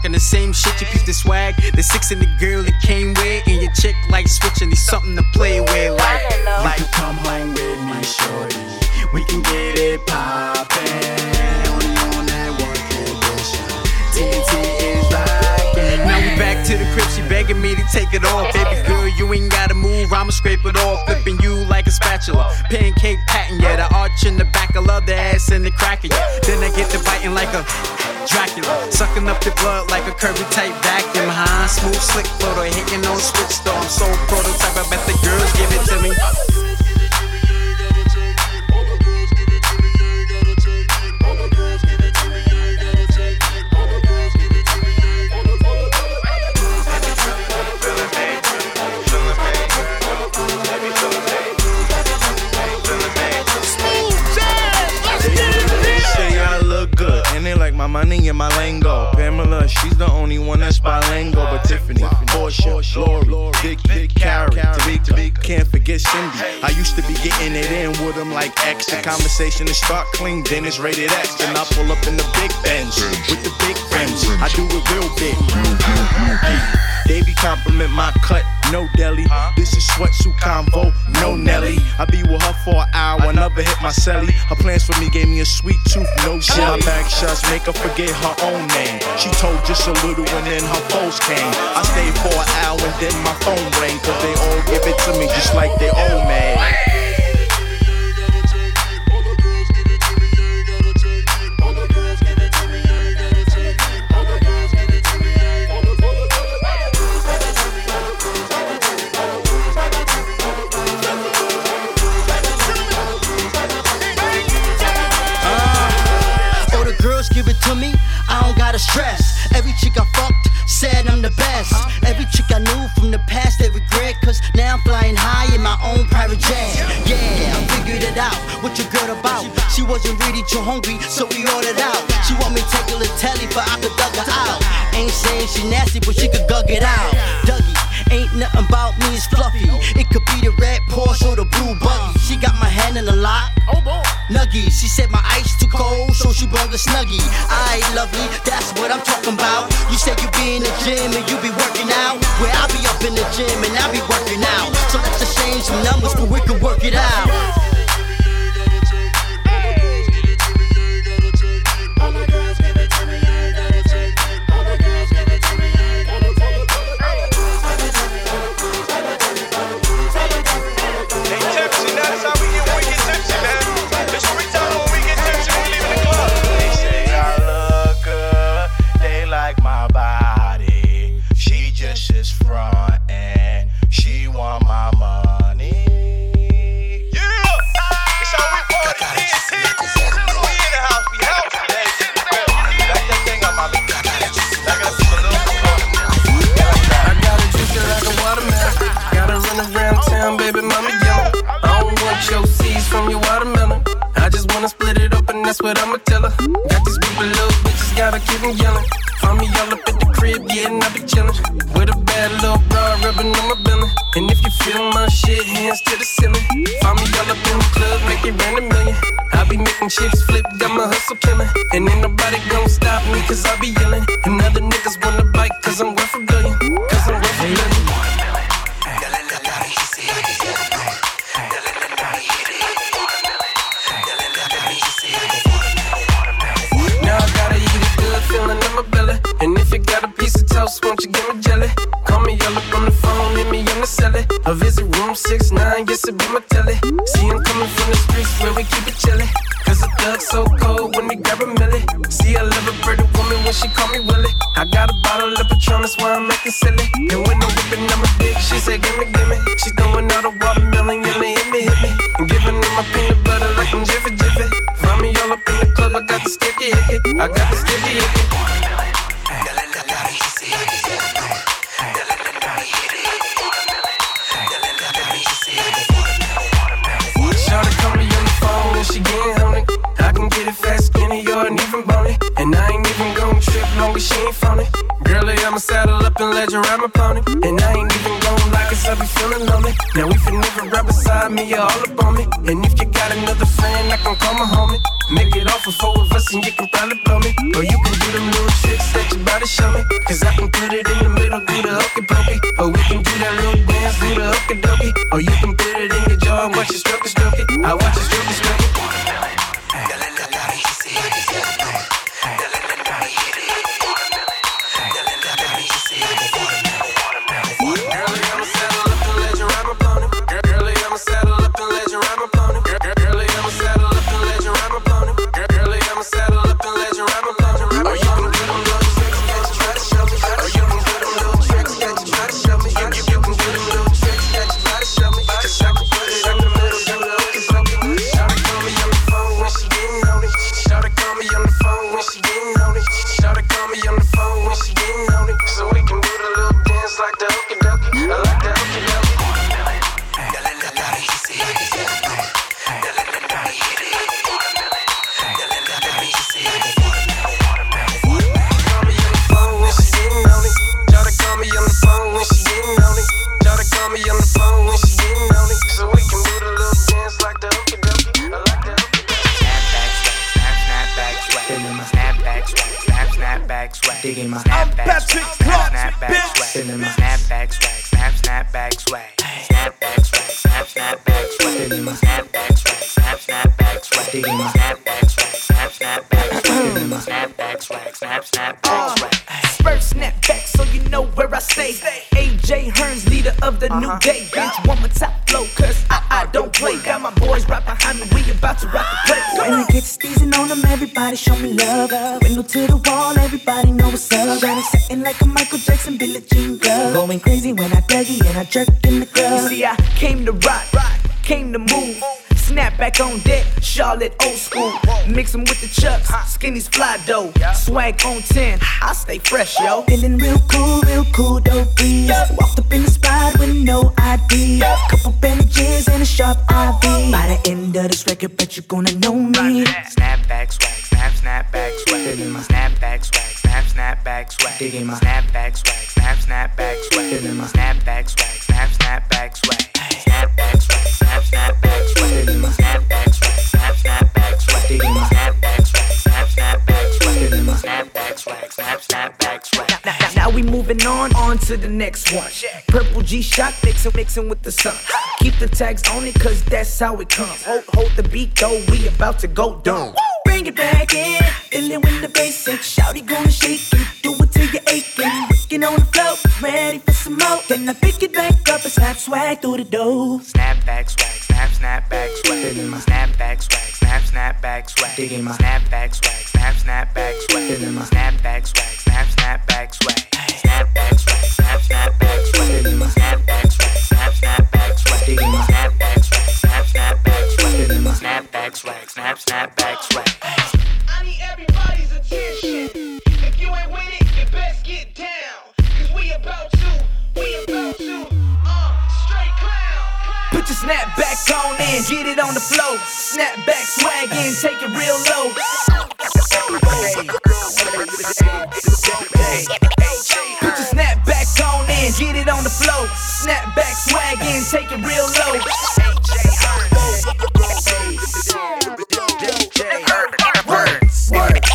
bums, the same shit. You peep the swag, the six and the girl that came with, and your chick like switching, need something to play with. Like, like, you come home with me, shorty. We can get it poppin'. Only on that one condition. TNT is rockin'. Now we back to the crib, she begging me to take it off. Baby girl, you ain't gotta move, I'ma scrape it off. Flipping you spatula. Pancake patting, yeah, the arch in the back, I love the ass and the crack of ya. Then I get to biting like a Dracula. Sucking up the blood like a Kirby type vacuum, huh? Smooth, slick photo, hitting on switch though. I'm so prototype, I bet the girls give it to me. Money and my lingo. Pamela she's the only one that's bilingual, but Tiffany, Portia, Lori, Big Big Carrot, Tamika, can't forget Cindy. I used to be getting it in with them like X. The conversation is start clean, then it's rated X. Then I pull up in the big Benz with the big friends. I do it real big. They be compliment my cut, no deli. This is sweatsuit convo, no Nelly. I be with her for an hour, never hit my celly. Her plans for me gave me a sweet tooth, no shit. My back shots make her forget her own name. She told just a little and then her foes came. I stayed for an hour and then my phone rang, cause they all give it to me just like they old man. Wasn't hungry, so we ordered out. She want me to take a little telly, but I could dug her out. Ain't saying she nasty, but she could gug it out. Dougie, ain't nothing about me, it's fluffy. It could be the red Porsche or the blue buggy. She got my hand in the lock. Oh boy. Nuggy, she said my ice too cold, so she brought a snuggie. Alright, lovely, that's what I'm talking about. You said you be in the gym and you be working out. Well, I'll be up in the gym and I'll be working out. So let's exchange some numbers but we can work it out. When she call me Willie. I got a bottle of Patron, that's why I'm acting silly. And when I'm whipping my dick, she say, gimme, gimme. She throwing out a watermelon, yeah, me, hit me, hit me. And giving them my peanut butter like I'm Jiffy Jiffy. Find me all up in the club, I got the sticky icky. I got the sticky icky. Shawty trip she ain't phony. Girlie, I'ma saddle up and let you ride my pony. And I ain't even gon' lie, cause I be feeling lonely. Now if you never ride beside me, you're all up on me. And if you got another friend, I can call my homie. Make it off for four of us and you can probably blow me. Or you can do them little tricks that your body show me. Cause I can put it in the middle, do the hokey pokey. Or we can do that little dance, do the hokey dokey. Or you can put it in your jaw and watch it stroke it, stroke it. I watch it stroke To the wall, everybody know what's up. Got it sitting like a Michael Jackson, Billie Jean glove. Going crazy when I dug it and I jerked in the club. You see, I came to rock, came to move. Snap back on deck, Charlotte old school. Mix 'em with the chucks, skinny's fly dough. Swag on 10, I stay fresh, yo. Feeling real cool, real cool, dope. Walked up in the spot with no ID. Couple bandages and a sharp IV. By the end of this record, bet you're gonna know me. Snap, snapback swag. Feeling my snapback swag, snap, snapback swag. Digging my snapback swag, snap, snapback swag. Feeling my snapback swag, snap, snapback swag. Snapback swag, snap, snapback swag. Feeling my snapback swag, snap, snapback swag. Digging my snapback swag, snap, snapback swag. Feeling my snapback swag, snap, snapback swag. Now, now, now we moving on, on to the next one. Purple G shot mixing, mixing with the sun. Keep the tags on it, cause that's how it comes. Hold, hold the beat though, we about to go dumb. Bring it back in, feeling with the basic. Shouty gonna shake it, do it till you're aching. Working on the flow, ready for some more. Then I pick it back up and snap swag through the door. Snapback swag, snap, snapback swag. Snapback swag, snap, snapback swag. Digging my snapback swag, snap, snapback swag. Feeling my snapback swag, snap, snapback swag. Snapback swag, snap, snapback swag. Feeling my snapback swag, snap, snapback swag. Digging my snapback swag, snap, snapback swag. Feeling my snapback swag, snap, snapback swag. I need everybody's attention. If you ain't with it, you best get down. Cause we about to, we about to, uh, straight clown. Put your snap back on in, get it on the flow. Snap back swag in, take it real low. Put your snap back on in, get it on the flow. Snap back swag take it real low. Snapback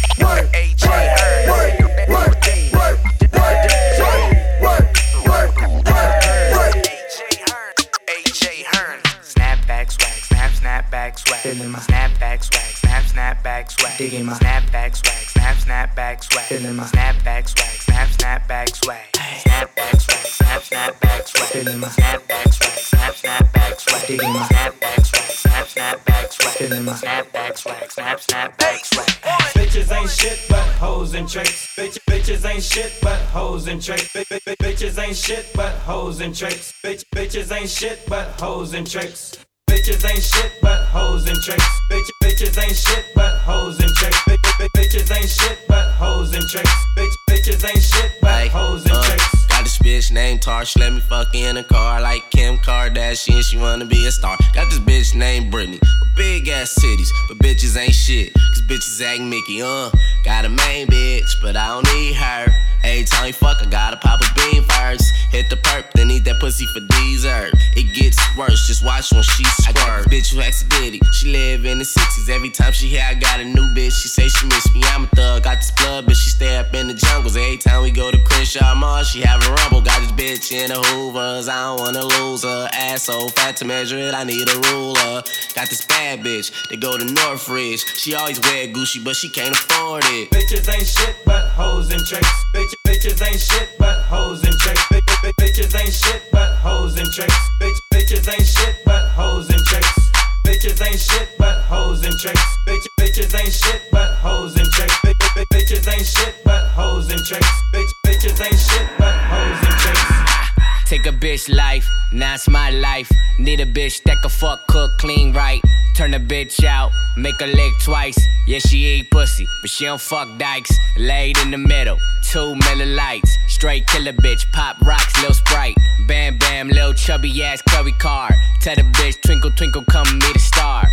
snapback swag. Feeling my snapback swag, snap, snapback swag. Digging my snapback swag, snap, snapback swag. Feeling my snapback swag, snap, snapback swag. Snapback swag, snap, snapback swag. Feeling my snapback swag, snap, snapback swag. Digging my snapback swag, snap, snapback swag. Feeling my snapback swag, snap, snapback swag. Bitches ain't shit but hoes and tricks. Bitch, bitches ain't shit but hoes and tricks. Bi- bi- bi- bitches ain't shit but hoes and tricks. Bitch, bitches ain't shit but hoes and tricks. Bitches ain't shit but hoes and tricks. Bitch, bitches ain't shit but hoes and tricks. Bi- bi- bi- bitches ain't shit but hoes and tricks. Bitch, bitches ain't shit but hoes and Uh, tricks. got this bitch named Tarsh, let me fuck in a car like Kim Kardashian. She wanna be a star. Got this bitch named Brittany, with big ass titties, but bitches ain't shit. Cause bitches act Mickey, uh. Got a main bitch, but I don't need her. Every time we fuck, I gotta pop a bean first. Hit the perp, then eat that pussy for dessert. It gets worse, just watch when she squirt. I got this bitch who acts a ditty. She live in the 60s. Every time she hear I got a new bitch, she say she miss me. I'm a thug, got this blood, but she stay up in the jungles. Every time we go to Crenshaw Mall, she have a rumble. Got this bitch in the Hoovers, I don't wanna lose her. Ass so fat to measure it, I need a ruler. Got this bad bitch, they go to Northridge. She always wear Gucci, but she can't afford it. Bitches ain't shit but hoes and tricks. Bitch, bitches ain't shit but hoes and tricks. Bi- bi- bi- bitches ain't shit but hoes and tricks. Bitch, bitches ain't shit but hoes and tricks. Bitches ain't shit but hoes and tricks. Bitch, bitches ain't shit but hoes and tricks. Bi- bi- bi- bitches ain't shit but hoes and tricks. Bitch, bitches ain't shit but hoes and tricks. Take a bitch life, now it's my life. Need a bitch that can fuck, cook, clean right. Turn a bitch out, make her lick twice. Yeah, she eat pussy, but she don't fuck dykes. Laid in the middle, two Miller lights. Straight killer bitch, pop rocks, lil sprite. Bam bam, lil chubby ass Chloe car. Tell the bitch, twinkle twinkle, come meet a star.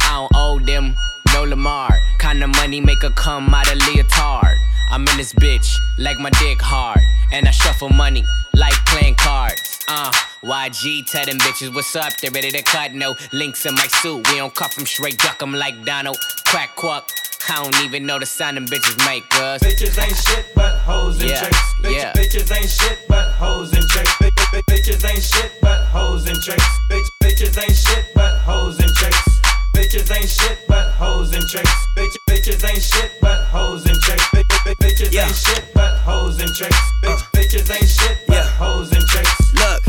I don't owe them, no Lamar. Kinda money make her come out of leotard. I'm in this bitch, like my dick hard. And I shuffle money, like playing cards. Uh, YG tell them bitches what's up, they ready to cut. No links in my suit, we don't cut from straight duck 'em like Donald. Crack quack. I don't even know the sound them bitches make us. Bitches ain't shit but hoes and Yeah, tricks. Bitch, yeah. Bitches ain't shit but hoes and tricks. Bitch, bitch, bitches ain't shit but hoes and tricks. Bitch, bitches ain't shit but hoes and tricks. Bitches ain't shit but hoes and tricks. Bitch, bitches ain't shit but hoes and tricks. Bitch, bitch, bitches ain't shit but hoes and tricks. Bitch, uh. bitches ain't shit but hoes and tricks. Look,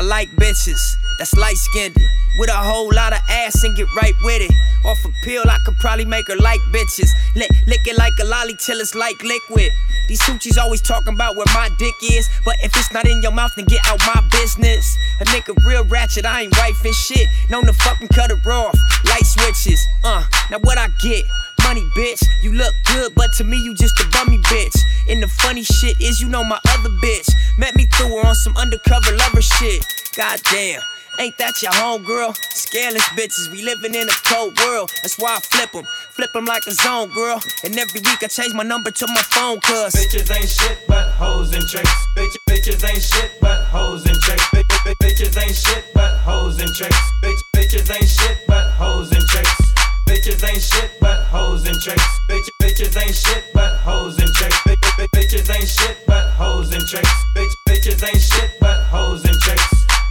I like bitches that's light skinned with a whole lot of ass and get right with it. Off a pill, I could probably make her like bitches. Lick, lick it like a lolly till it's like liquid. These hoochies always talking about where my dick is, but if it's not in your mouth, then get out my business. A nigga real ratchet, I ain't wifing shit. Known to fucking cut her off. Light switches, uh, now what I get? Money, bitch. You look good, but to me, you just a bummy bitch. And the funny shit is, you know my other bitch. Met me through her on some undercover lover shit. Goddamn. Ain't that your homegirl? Scaleless bitches, we living in a cold world. That's why I flip them. Flip them like a zone, girl. And every week I change my number to my phone, cuz. Bitches ain't shit but hoes and tricks. Bitch, bitches ain't shit but hoes and tricks. Bitch, bitch, bitches ain't shit but hoes and tricks. Bitch, bitches ain't shit but hoes and tricks. Bitches ain't shit but hoes and tricks. Bitch, bitches ain't shit but hoes and tricks. Bitch, bitch, bitches ain't shit but hoes and tricks. Bitch, bitches ain't shit but hoes and tricks.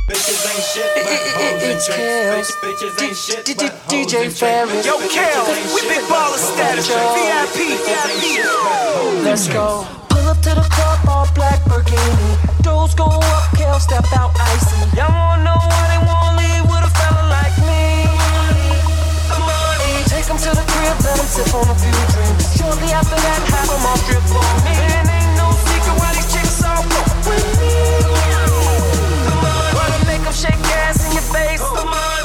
Bitches ain't shit but hoes and tricks. Bitches ain't shit but hoes and tricks. Yo, Kel, we big baller status. VIP, VIP. Let's go. Pull up to the club, all black Burgundy. Doors go up, Kel step out icy. Y'all wanna know why they wanna Take to the crib, let 'em sip on a few drinks. Shortly after that, have 'em all strip on me. And ain't no secret why these chicks all fuck with me. Wanna make 'em shake ass in your face.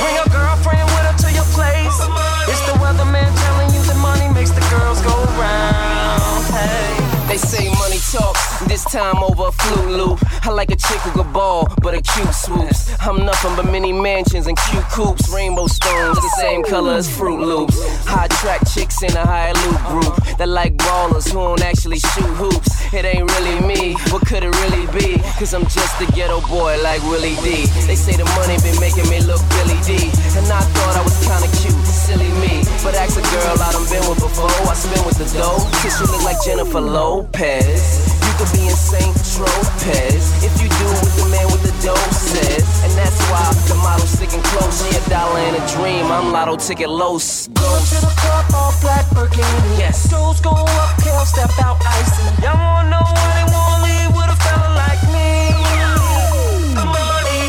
Bring your girlfriend with her to your place. It's the weatherman telling you that money makes the girls go round. Hey. They say talks, this time over a flute loop. I like a chick who could ball, but a cute swoops. I'm nothing but mini mansions and cute coops. Rainbow stones, the same color as Fruit Loops. High track chicks in a high loop group that like ballers who don't actually shoot hoops. It ain't really me, what could it really be? Cause I'm just a ghetto boy like Willie D. They say the money been making me look Billy Dee. And I thought I was kinda cute, silly me. But ask a girl I done been with before, I spin with the dough. Cause she look like Jennifer Lopez. Could be in St. Tropez if you do what the man with the dough says. And that's why the model's sticking close. She a dollar and a dream. I'm lotto ticket los. Go to the club, all black Burgundy. Yes. Doors go up, Kel step out icy. Y'all wanna know why they wanna leave with a fella like me?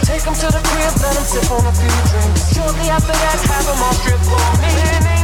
Take 'em to the crib, let sip on a few drinks. Shortly after that, have all strip on me.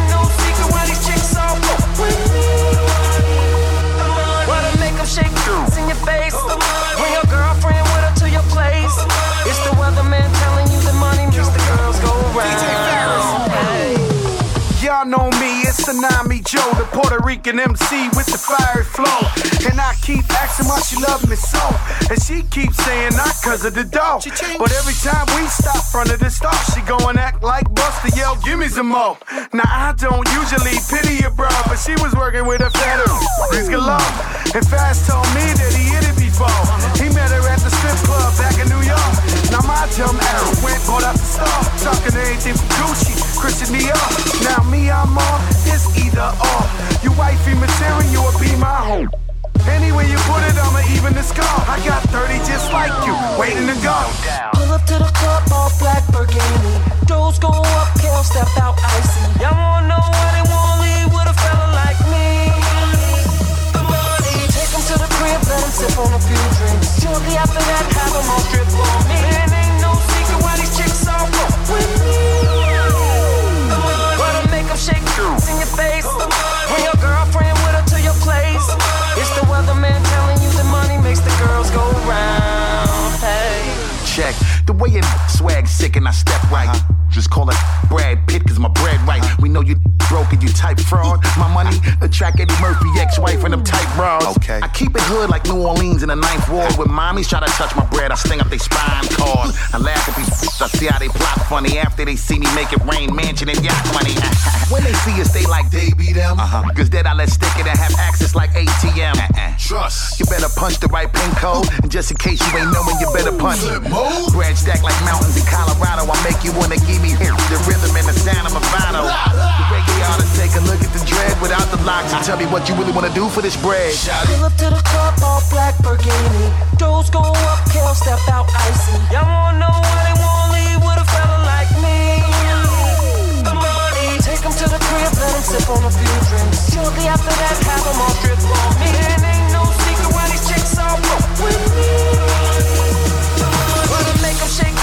Tsunami Joe, the Puerto Rican MC with the fiery flow. And I keep asking why she love me so. And she keeps saying not cause of the dough. But every time we stop front of the store, she go and act like Buster, yell, give me some more. Now I don't usually pity a bro, but she was working with a federal. Please galore. And Fast told me that he hit it before. He at the strip club back in New York. Now my dumb ass went, bought up the store. Talking anything from Gucci, Christian Dior. Now me, I'm on, it's either or. You wifey material you or be my home. Anywhere you put it, I'ma even the score. I got 30 just like you, waiting to go. Pull up to the club, all black Burgundy. Doors go up, Kel step out icy. Y'all wanna know why they wanna sip on a few drinks. Shortly after that, have 'em all strip on me. And ain't no secret why these chicks all fuck with me. Wanna make 'em shake in your face. Bring your girlfriend with her to your place. It's the weatherman telling you the money makes the girls go round. Hey. Check the way your swag sick and I step right. Uh-huh. Just call it Brad Pitt cause my bread right. We know you broke and you type fraud. My money attract Eddie Murphy, ex-wife and them tight bras. Okay. I keep it hood like New Orleans in the ninth ward. When mommies try to touch my bread, I sting up they spine cord. I laugh at these I see how they plot funny after they see me make it rain, mansion and yacht money. when they see us, they like they be them. Uh-huh. Cause then I let stick it and have access like ATM. Trust. You better punch the right pin code. And just in case you ain't knowing, you better punch. Bread stack like mountains in Colorado. I make you wanna give me the rhythm and the sound of Movado. The way you gotta take a look at the dread without the locks and tell me what you really wanna do for this bread. Pull up to the club, all black Burgundy. Doors go up, Kel step out icy. Y'all wanna know why they won't leave with a fella like me? The money. Take 'em to the crib, let 'em sip on a few drinks. Shortly after that, have 'em all drip on me. And ain't no secret why these chicks all fuck with me.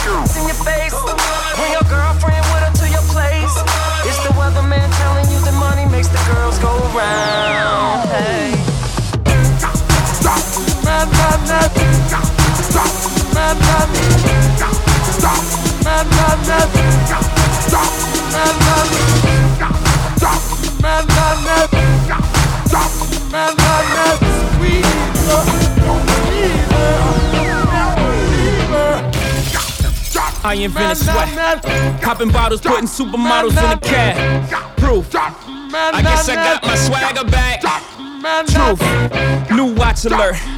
In your face. Bring your girlfriend with her to your place. I invented sweat. Popping bottles, putting supermodels in a cab. Proof. I guess I got my swagger back. Truth. New watch alert.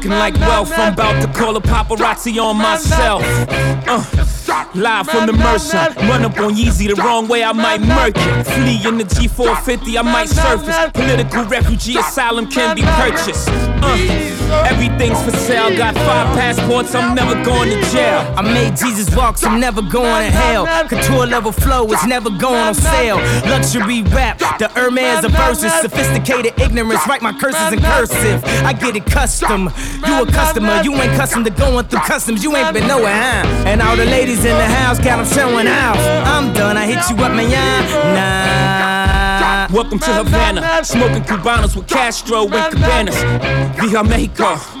looking like wealth. I'm about to call a paparazzi on myself. Uh, live from the Mercer. Run up on Yeezy the wrong way, I might murk it. Flee in the G450, I might surface. Political refugee asylum can be purchased. Uh, everything's for sale. Got five passports, I'm never going to jail. I made Jesus walk, so I'm never going to hell. Couture level flow is never going on sale. Luxury rap, the Hermes of verses. Sophisticated ignorance, write my curses in cursive. I get it custom. You a customer, you ain't custom to going through customs. You ain't been nowhere, huh? And all the ladies in the house got them showing out. I'm done, I hit you up, man. Nah. Welcome to Havana, smoking Cubanos with Castro and Cabanas. Via Mexico.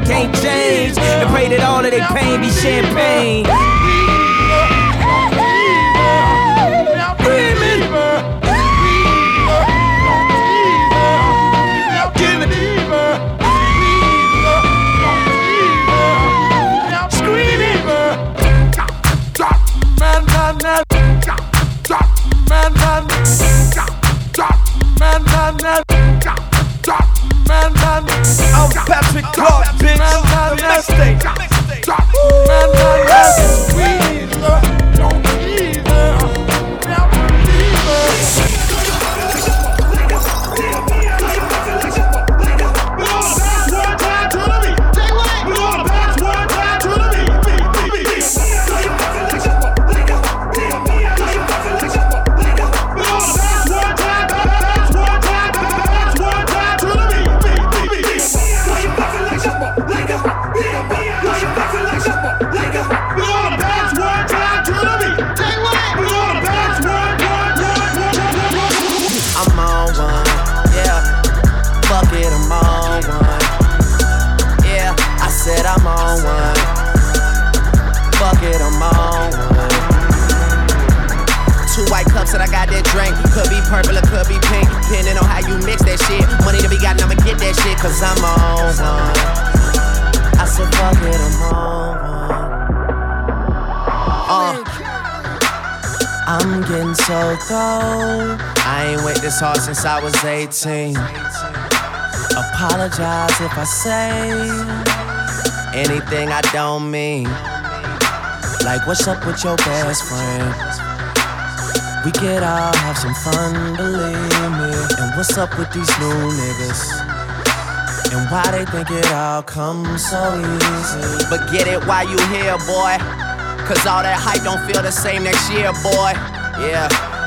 can't change. And pray that all of their pain be champagne. What's up with your best friend? We could all have some fun, believe me. And what's up with these new niggas? And why they think it all comes so easy? But get it while you here, boy. Cause all that hype don't feel the same next year, boy. Yeah.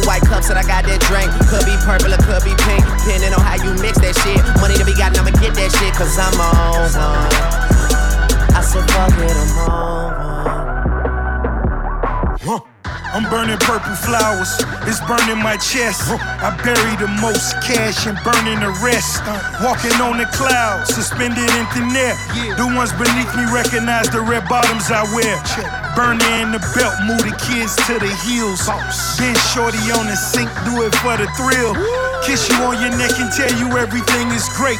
Two white cups that I got that drink. Could be purple or could be pink. Depending on how you mix that shit. Money to be got, I'ma get that shit. Cause I'm on. I said, fuck it, I'm on I'm burning purple flowers, it's burning my chest. I bury the most cash and burning the rest. Walking on the clouds, suspended in thin air. The ones beneath me recognize the red bottoms I wear. Burning in the belt, move the kids to the heels. Been shorty on the sink, do it for the thrill. Kiss you on your neck and tell you everything is great.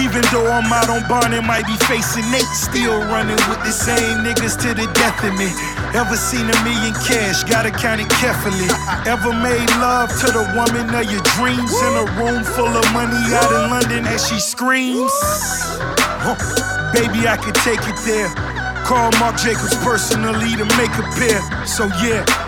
Even though I'm out on bond and might be facing Nate, still running with the same niggas to the death of me. Ever seen a million cash? Gotta count it carefully. Ever made love to the woman of your dreams in a room full of money out in London as she screams? Huh. Baby, I could take it there. Call Marc Jacobs personally to make a pair. So yeah.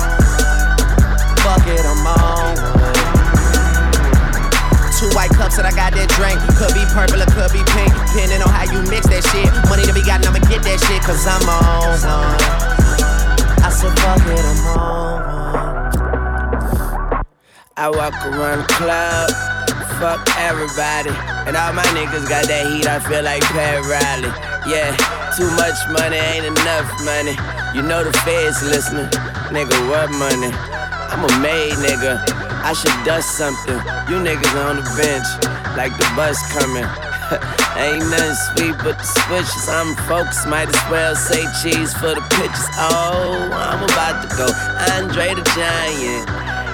White cups that I got that drink. Could be purple or could be pink. Depending on how you mix that shit. Money to be got, I'ma get that shit. Cause I'm on one. I said fuck it, I'm on I walk around the club, fuck everybody. And all my niggas got that heat, I feel like Pat Riley. Yeah, too much money ain't enough money. You know the feds listening. Nigga, what money? I'm a made nigga. I should dust something. You niggas on the bench, like the bus coming. Ain't nothing sweet but the switches. I'm focused, might as well say cheese for the pitches. Oh, I'm about to go. Andre the Giant.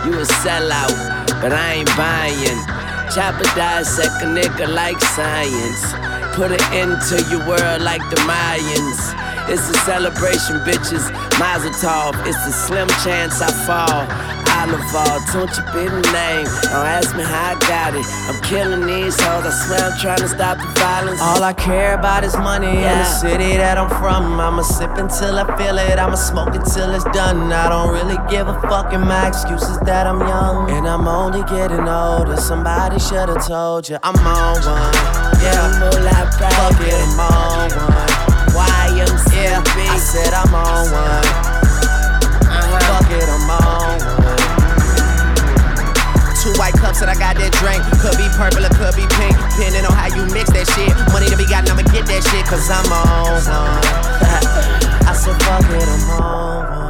You a sellout, but I ain't buying. Chopper dissect a nigga like science. Put it into your world like the Mayans. It's a celebration, bitches. Mazel tov. It's a slim chance I fall. Oliver, don't you be the name. Don't ask me how I got it. I'm killing these hoes. I swear I'm trying to stop the violence. All I care about is money in the city that I'm from. I'ma sip until I feel it. I'ma smoke until it's done. I don't really give a fuck, and my excuse is that I'm young. And I'm only getting older. Somebody should've told you I'm on one. Yeah, fuck it, I'm on one. YMCB. Yeah, I said I'm on one. White cups that I got that drink. Could be purple or could be pink. Depending on how you mix that shit. Money to be got, I'ma get that shit. Cause I'm on one. I said fuck it, I'm on one.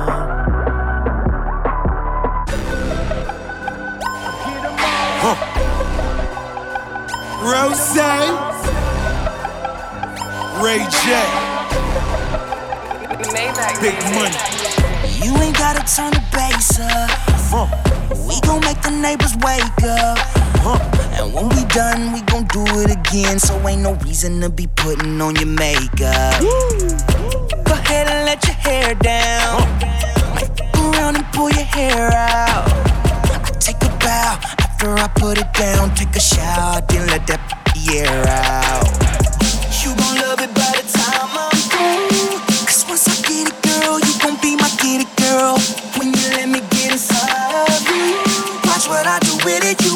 Rose, Ray J, Big Money. You ain't gotta turn the bass up. We gon' make the neighbors wake up. And when we done, we gon' do it again. So ain't no reason to be putting on your makeup. Go ahead and let your hair down. Go around and pull your hair out. I take a bow after I put it down. Take a shower, then let that air out. You gon' love it by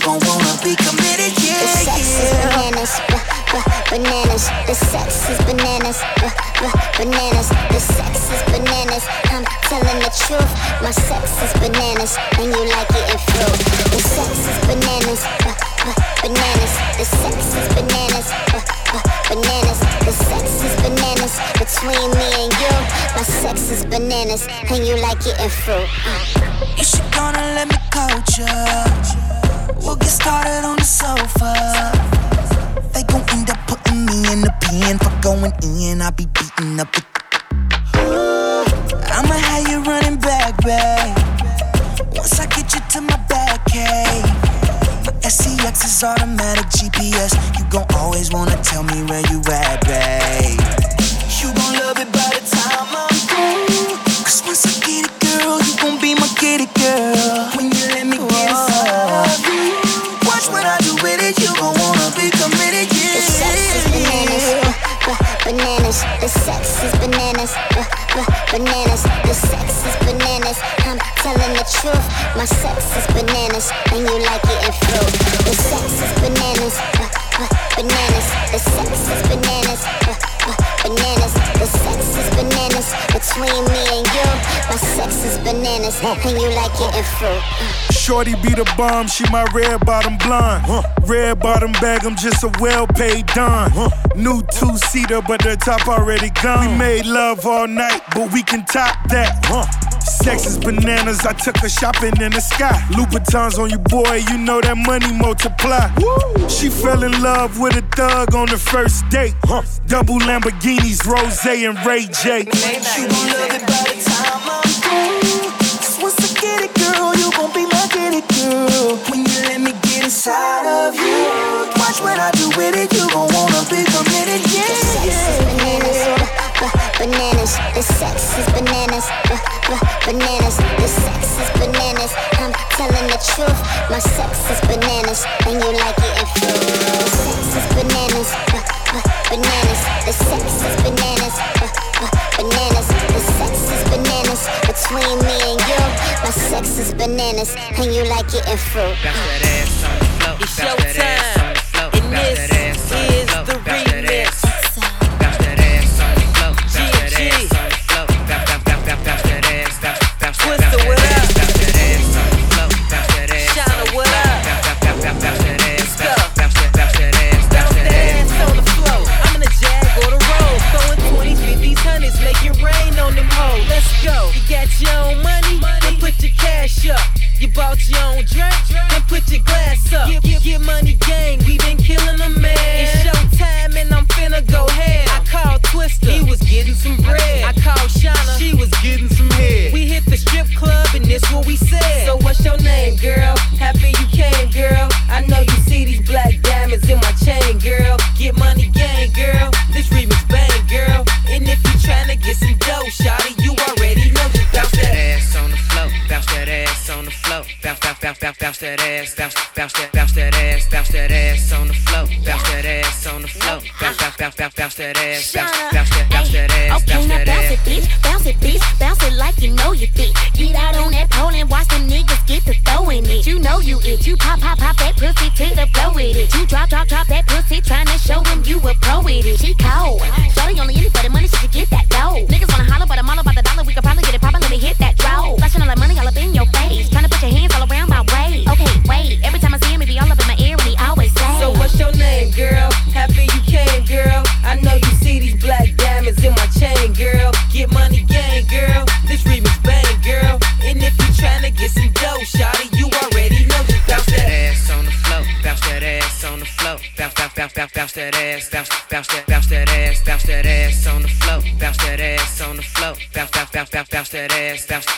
gon' wanna be committed, yeah, the sex yeah. Is bananas, b- b- bananas. The sex is bananas, b- b- bananas. The sex is bananas. I'm telling the truth. My sex is bananas, and you like it in fruit. The sex is bananas, b- b- bananas. The sex is bananas, b- b- bananas. The sex is bananas between me and you. My sex is bananas, and you like it in fruit. You should gonna let me coach you started on the sofa. They gon' end up putting me in the pen for going in. I be beating up the. I'ma have you running back, babe. Once I get you to my back, hey. My SEX is automatic GPS. You gon' always wanna tell me where you at, babe. You gon' love it by the bananas. Your sex is bananas. I'm telling the truth. My sex is bananas, and you like it in fruit. The sex is bananas. Uh, uh, bananas. The sex is bananas. Uh, bananas. The sex is bananas between me and you. My sex is bananas, and you like it in fruit. Shorty be the bomb, she my red bottom blonde. Huh. Red bottom bag, I'm just a well paid don. Huh. New two seater, but the top already gone. We made love all night, but we can top that. Huh. Sex is bananas, I took her shopping in the sky. Louboutins on you, boy, you know that money multiply. Woo. She fell in love with a thug on the first date. Huh. Double Lamborghinis, Rose and Ray J. She love it by the time. true. When you let me get inside of you, watch what I do with it. You gon' wanna be committed, yeah. The sex is bananas, b- bananas. The sex is bananas, b- bananas. The sex is bananas. I'm telling the truth. My sex is bananas, and you like it if food. The sex is bananas, uh, bananas. The sex is Texas bananas, and you like it in fruit. Got that ass on the floor. It's showtime. bounce, bounce that, bounce that ass, bounce that ass on the floor, bounce that ass on the floor, bounce, bounce, bounce, bounce, bounce that ass. Step.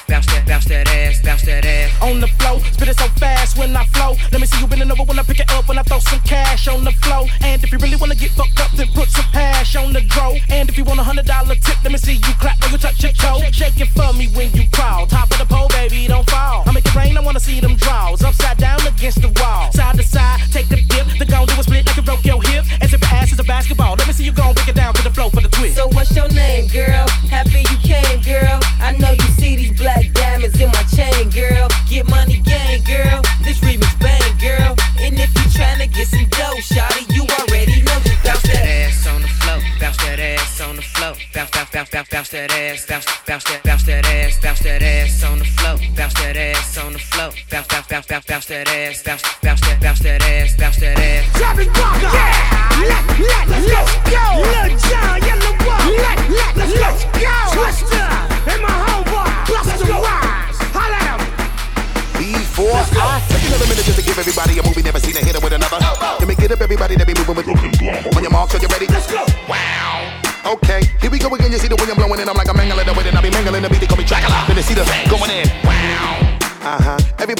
ass down.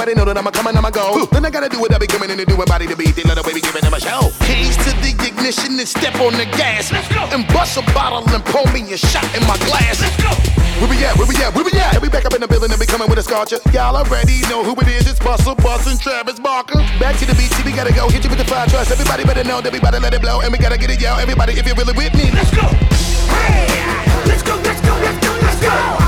Everybody know that I'm a coming, I'm a go. Then I gotta do what I be coming in to do. My body to beat. They let the way baby giving them a show. Keys to the ignition and step on the gas. Let's go. And bust a bottle and pour me a shot in my glass. Let's go. Where we at? Where we at? Where we at? And we back up in the building and we coming with a scorcher. Y'all already know who it is. It's Busta, Bus, and Travis Barker. Back to the beat, see, we gotta go. Hit you with the fire trust. Everybody better know that we about to let it blow. And we gotta get it, yo. Everybody, if you're really with me, let's go. Hey, let's go, let's go, let's go, let's go.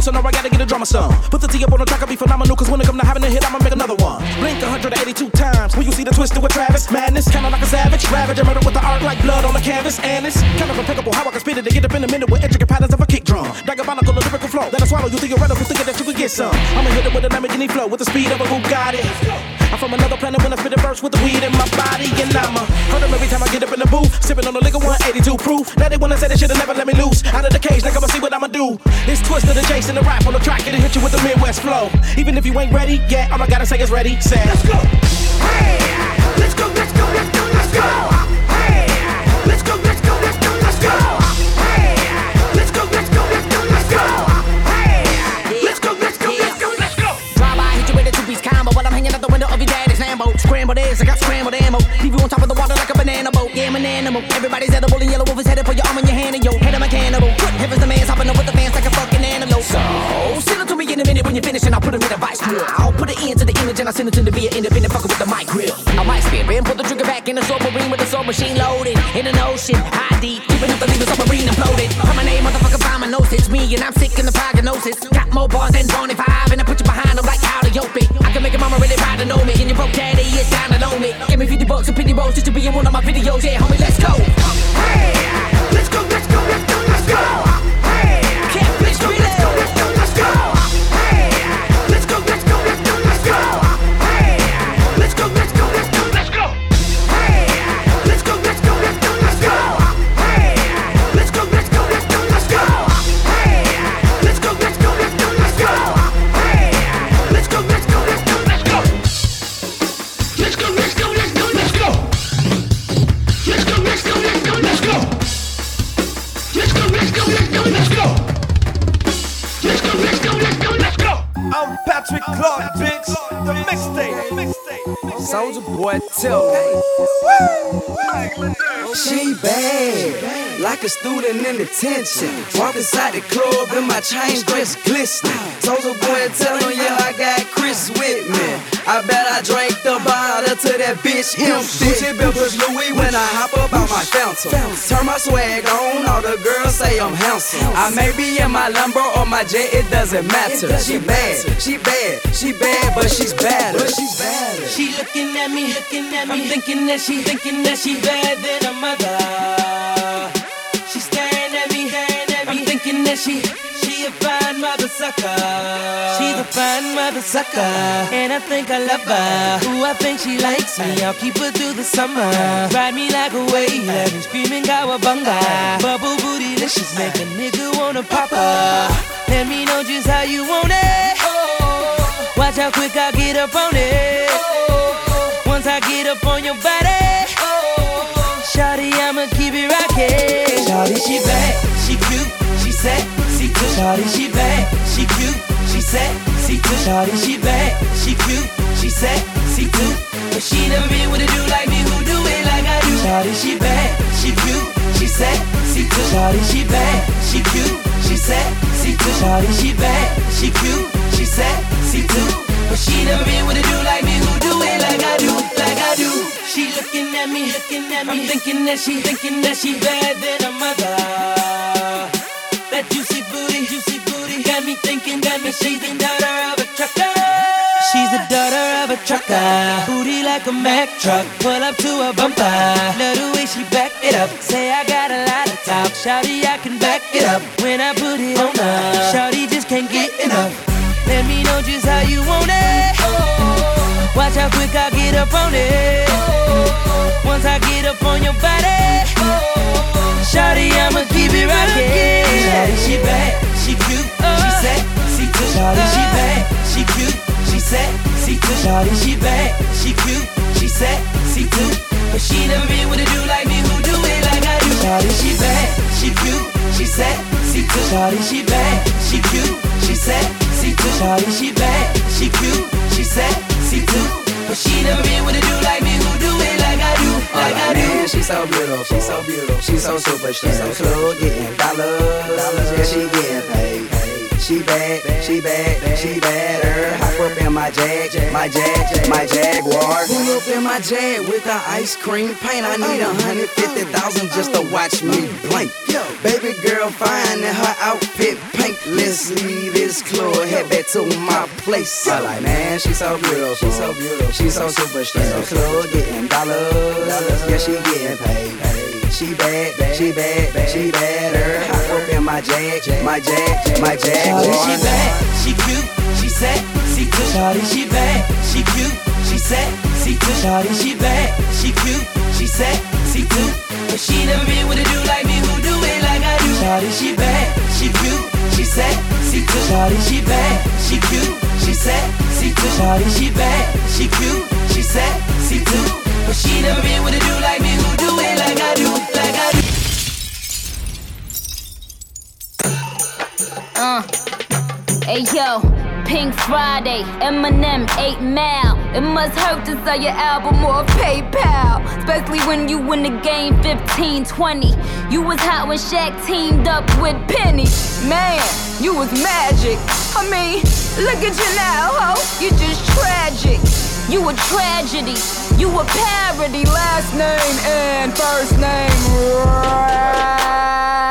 So now I gotta get a drummer some. Put the T up on the track, I'll be phenomenal, cause when it come to having a hit, I'ma make another one. Blink 182 times, when you see the twisted with Travis. Madness, kinda like a savage. Ravage, I murder with the art like blood on the canvas. And it's kind of impeccable how I can spit it to get up in a minute with intricate patterns of a kick drum. Diabolical a lyrical flow, that I swallow you theoretical, thinking that you could get some. I'ma hit it with a Lamborghini flow, with the speed of a Bugatti. I'm from another planet when I spit a verse with the weed in my body, and I'ma hurt every time I get up in the booth. Sipping on the liquor 182 proof. Now they wanna say they should've never let me loose. Out of the cage, like I'ma see what I'ma do. It's twisted and chasing the rap on the track, it'll hit you with the Midwest flow. Even if you ain't ready, yeah, all I gotta say is ready, say. Let's go. Hey, let's go, let's go, let's go, let's go. Hey, let's go, let's go, let's go, let's go. Hey, let's go, let's go, let's go, let's go. Hey, let's go, let's go, let's go, let's go. Drive by, hit you with a two-piece combo while I'm hanging out the window of your daddy's Lambo. Scrambled eggs, I got scrambled ammo. Leave you on top of the water like a banana boat. Yeah, I'm an animal. Everybody's edible and yellow wolf So, send it to me in a minute when you're finished and I'll put him in a vice grill. I'll put it into the image and I'll send it to the via independent fucker with the mic grill. I might spin and put the trigger back in the submarine with the soul machine loaded. In an ocean, high deep, keeping up the leaving submarine imploded. My name, motherfucker, find my nose. It's me and I'm sick in the prognosis. Got more bars than 25 and I put you behind them like how to yoke it. I can make a mama really proud to know me. And your broke daddy is down to know me. Give me 50 bucks and pity rolls just to be in one of my videos. Yeah, homie, let's go. Hey, Soldier boy, tell. She bad, like a student in detention. Walk inside the club and my chain dress glistening. Soldier boy, tell him, yeah, I got Chris with me. I bet I drank the bottle to that bitch empty. Gucci belt push Louis when I hop up on my fountain. Turn my swag on, all the girls say I'm handsome. I may be in my Lambo or my jet, it doesn't matter. She bad, she bad, she bad, but she's better. But she's better. She looking at me, looking at me. I'm thinking that she, thinking that she bad than her mother. She staring at me, staring at me. I'm thinking that she, she a fine mother sucker. She's a fine mother sucker, and I think I love her. Ooh, I think she likes me. I'll keep her through the summer. Ride me like a wave, let me screaming cowabunga. Bubble bootylicious, make a nigga wanna pop her. Let me know just how you want it. Watch how quick I get up on it. Once I get up on your body, Shawty, I'ma keep it rockin'. Shawty, she bad, she cute, she set, too. Shawty, she bad, she cute, she see too. Shawty, she bad, she cute, she see too. But she never been with a dude like me who do it like I do. Shawty, she bad, she cute, she see too. Shawty, she bad, she cute, she see too. Shawty, she bad, she cute, she see too. But she never been with a dude like me who do it like I do, like I do. She looking at me, looking at me. I'm thinking that she, thinking that she bad than her mother. That juicy booty, juicy booty. Got me thinking, got me she's the daughter of a trucker. She's the daughter of a trucker. Booty like a Mack truck. Pull up to a bumper. Love the way she back it up. Say I got a lot of top. Shawty, I can back it up. When I put it on her, Shawty just can't get enough. Let me know just how you want it. Watch how quick I get up on it. Once I get up on your body, Shawty, I'ma keep it rockin'. Shawty, she bad, she cute, she said, see too. Shawty, she bad, she cute, she see too. Shawty, she bad, she cute, she see too. But she never been with a dude like me who do it like I do. Shawty, she bad, she cute, she see too. Shawty, she bad, she cute, she see too. Shawty, she bad, she cute, she said, see too. But she never been with a dude like me who do it like I do, like I do. Man, she so beautiful, she so beautiful, she so super, she so club getting dollars, dollars, yeah, she getting paid. She bad, she bad, she badder. Hop up in my jag, my jag, my Jaguar. Pull up in my Jag with the ice cream paint. I need a hundred fifty thousand just to watch me blink. Baby girl fine and her outfit pink. Let's leave this club, head back to my place. I like, man, she so beautiful, she so beautiful, she so super, she so club getting dollars, yeah, she getting paid. She bad, she bad, she badder. Hop up in my Jag, my Jag, my Jaguar. Shawty, she bad, she cute, she said, see too. Shawty, she bad, she cute, she said, see too. Shawty, she bad, she cute, she said, see too. But she never been with a dude like me who do it like I do. Shawty, she bad, she cute, she said, see too. Shawty, she bad, she cute, she said, see too. Shawty, she bad, she cute, she see too. But she never been with a dude like me who do it like I do, Uh. Hey yo, Pink Friday, Eminem, 8 Mile. It must hurt to sell your album or PayPal. Especially when you win the game 15 20. You was hot when Shaq teamed up with Penny. Man, you was magic. I mean, look at you now, ho. You just tragic. You a tragedy. You a parody. Last name and first name. Right.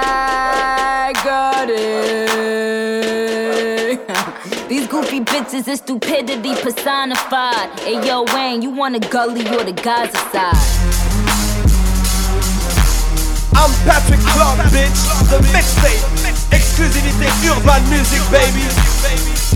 Is stupidity personified. Hey yo, Wayne, you want a gully or the Gaza side? I'm Patrick Clark, bitch. The mixtape. Exclusivité Urban Music, baby.